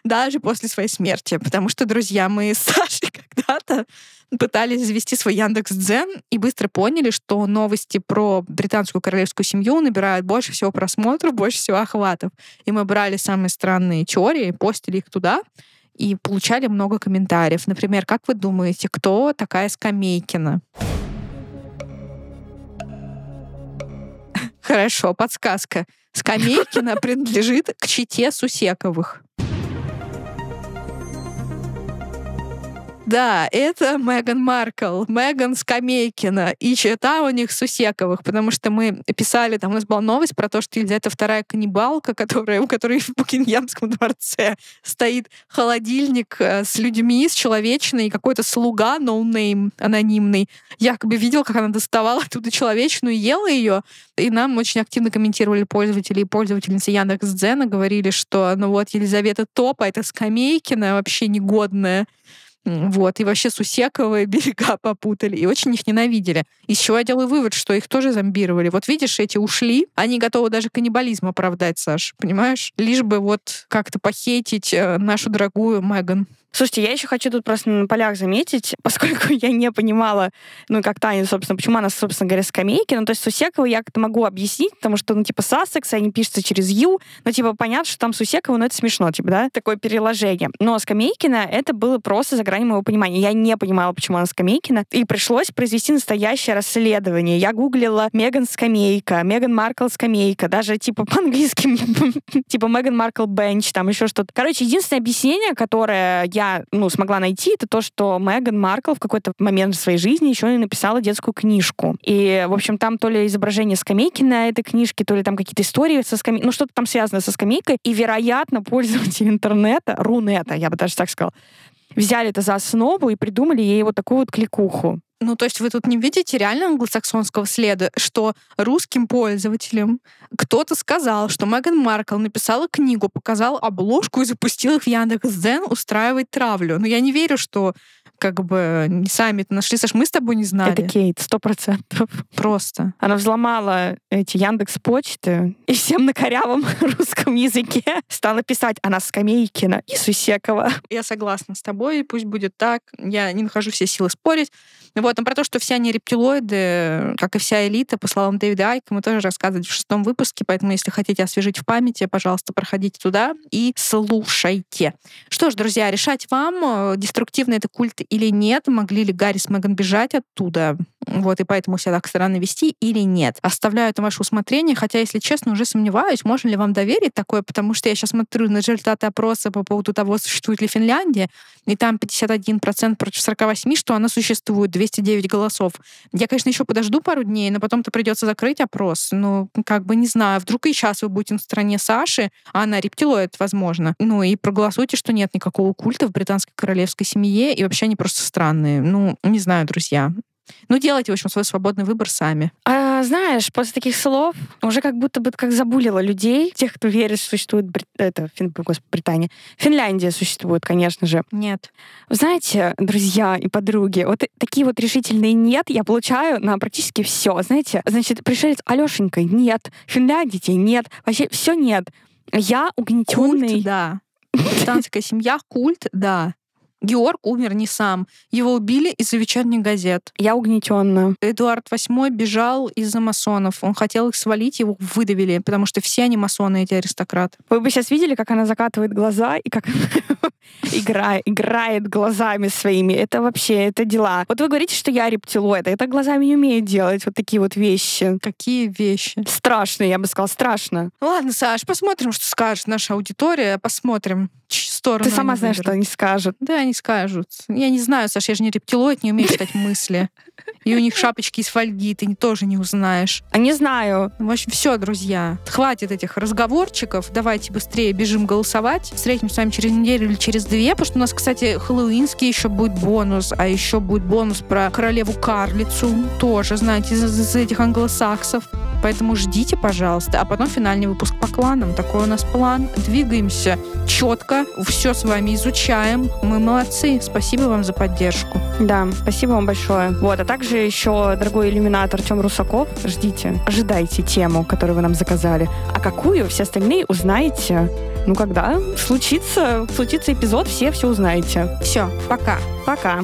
даже после своей смерти. Потому что, друзья, мы с Сашей (laughs) когда-то пытались завести свой Яндекс Дзен и быстро поняли, что новости про британскую королевскую семью набирают больше всего просмотров, больше всего охватов. И мы брали самые странные теории, постили их туда, и получали много комментариев. Например, как вы думаете, кто такая Скамейкина? Хорошо, подсказка. Скамейкина принадлежит к чите Сусековых. Да, это Меган Маркл, Меган Скамейкина и чета у них Сусековых, потому что мы писали, там у нас была новость про то, что это вторая каннибалка, которая, у которой в Букингемском дворце стоит холодильник э, с людьми, с человечиной, какой-то слуга, no name, ну анонимный, якобы видел, как она доставала оттуда человечину, ела ее, и нам очень активно комментировали пользователи и пользовательницы Яндекс.Дзена, говорили, что ну вот Елизавета топ, а эта Скамейкина вообще негодная. Вот, и вообще Сусековые (laughs) берега попутали, и очень их ненавидели. Еще я делаю вывод, что их тоже зомбировали. Вот видишь, эти ушли, они готовы даже каннибализм оправдать, Саш, понимаешь? Лишь бы вот как-то похейтить э, нашу дорогую Меган. Слушайте, я еще хочу тут просто на полях заметить, (laughs) поскольку я не понимала, ну, как Таня, собственно, почему она, собственно говоря, скамейки. Ну, то есть Сусекова я как-то могу объяснить, потому что, ну, типа, Сассекс, они пишутся через Ю, но, типа, понятно, что там Сусекова, ну, это смешно, типа, да, такое переложение. Но Скамейкина это было просто за гранью моего понимания. Я не понимала, почему она Скамейкина, и пришлось произвести настоящее расследование. Я гуглила Меган Скамейка, Меган Маркл Скамейка, даже, типа, (laughs) по-английски, (laughs) типа, Меган Маркл Бенч, там еще что-то. Короче, единственное объяснение, которое я я ну, смогла найти, это то, что Меган Маркл в какой-то момент в своей жизни еще и написала детскую книжку. И, в общем, там то ли изображение скамейки на этой книжке, то ли там какие-то истории со скамейкой, ну, что-то там связано со скамейкой. И, вероятно, пользователи интернета, Рунета, я бы даже так сказала, взяли это за основу и придумали ей вот такую вот кликуху. Ну, то есть вы тут не видите реально англосаксонского следа, что русским пользователям кто-то сказал, что Меган Маркл написала книгу, показал обложку и запустил их в Яндекс.Дзен устраивать травлю. Но я не верю, что как бы не сами это нашли. Саш, мы с тобой не знали. Это Кейт, сто процентов. Просто. Она взломала эти Яндекс почты и всем на корявом (laughs) русском языке стала писать «Она Скамейкина и Сусекова». Я согласна с тобой, пусть будет так. Я не нахожу все силы спорить. Вот, но про то, что все они рептилоиды, как и вся элита, по словам Дэвида Айка, мы тоже рассказывали в шестом выпуске, поэтому если хотите освежить в памяти, пожалуйста, проходите туда и слушайте. Что ж, друзья, решать вам, деструктивный это культ или нет, могли ли Гарри с Меган бежать оттуда, вот, и поэтому себя так странно вести или нет. Оставляю это ваше усмотрение, хотя, если честно, уже сомневаюсь, можно ли вам доверить такое, потому что я сейчас смотрю на результаты опроса по поводу того, существует ли Финляндия, и там 51% против 48, что она существует, 209 голосов. Я, конечно, еще подожду пару дней, но потом-то придется закрыть опрос. Ну, как бы не знаю, вдруг и сейчас вы будете на стороне Саши, а она рептилоид, возможно. Ну, и проголосуйте, что нет никакого культа в британской королевской семье, и вообще они просто странные. Ну, не знаю, друзья. Ну, делайте, в общем, свой свободный выбор сами. А, знаешь, после таких слов уже как будто бы как забулило людей, тех, кто верит, что существует Бри... это, Фин... Господи, Британия. Финляндия существует, конечно же. Нет. Знаете, друзья и подруги, вот такие вот решительные «нет» я получаю на практически все. Знаете, значит, пришелец Алешенька — нет, Финляндия — нет, вообще все нет. Я угнетенный. Культ, да. Британская семья, культ, да. Георг умер не сам. Его убили из-за вечерних газет. Я угнетенная. Эдуард VIII бежал из-за масонов. Он хотел их свалить, его выдавили, потому что все они масоны, эти аристократы. Вы бы сейчас видели, как она закатывает глаза и как (laughs) играет, играет глазами своими. Это вообще, это дела. Вот вы говорите, что я рептилоид, а это глазами не умеет делать вот такие вот вещи. Какие вещи? Страшно, я бы сказала, страшно. Ладно, Саш, посмотрим, что скажет наша аудитория. Посмотрим, сторону Ты сама знаешь, что они скажут. Да, они скажут. Я не знаю, Саша, я же не рептилоид, не умею читать мысли. (laughs) И у них шапочки из фольги, ты тоже не узнаешь. А не знаю. В общем, все, друзья. Хватит этих разговорчиков. Давайте быстрее бежим голосовать. Встретимся с вами через неделю или через две, потому что у нас, кстати, хэллоуинский еще будет бонус, а еще будет бонус про королеву Карлицу. Тоже, знаете, из, из этих англосаксов. Поэтому ждите, пожалуйста. А потом финальный выпуск по кланам. Такой у нас план. Двигаемся четко. Все с вами изучаем. Мы молодцы. Спасибо вам за поддержку. Да, спасибо вам большое. Вот, а также еще, дорогой иллюминатор Артем Русаков, ждите, ожидайте тему, которую вы нам заказали. А какую, все остальные узнаете, ну, когда случится, случится эпизод, все все узнаете. Все, пока. Пока.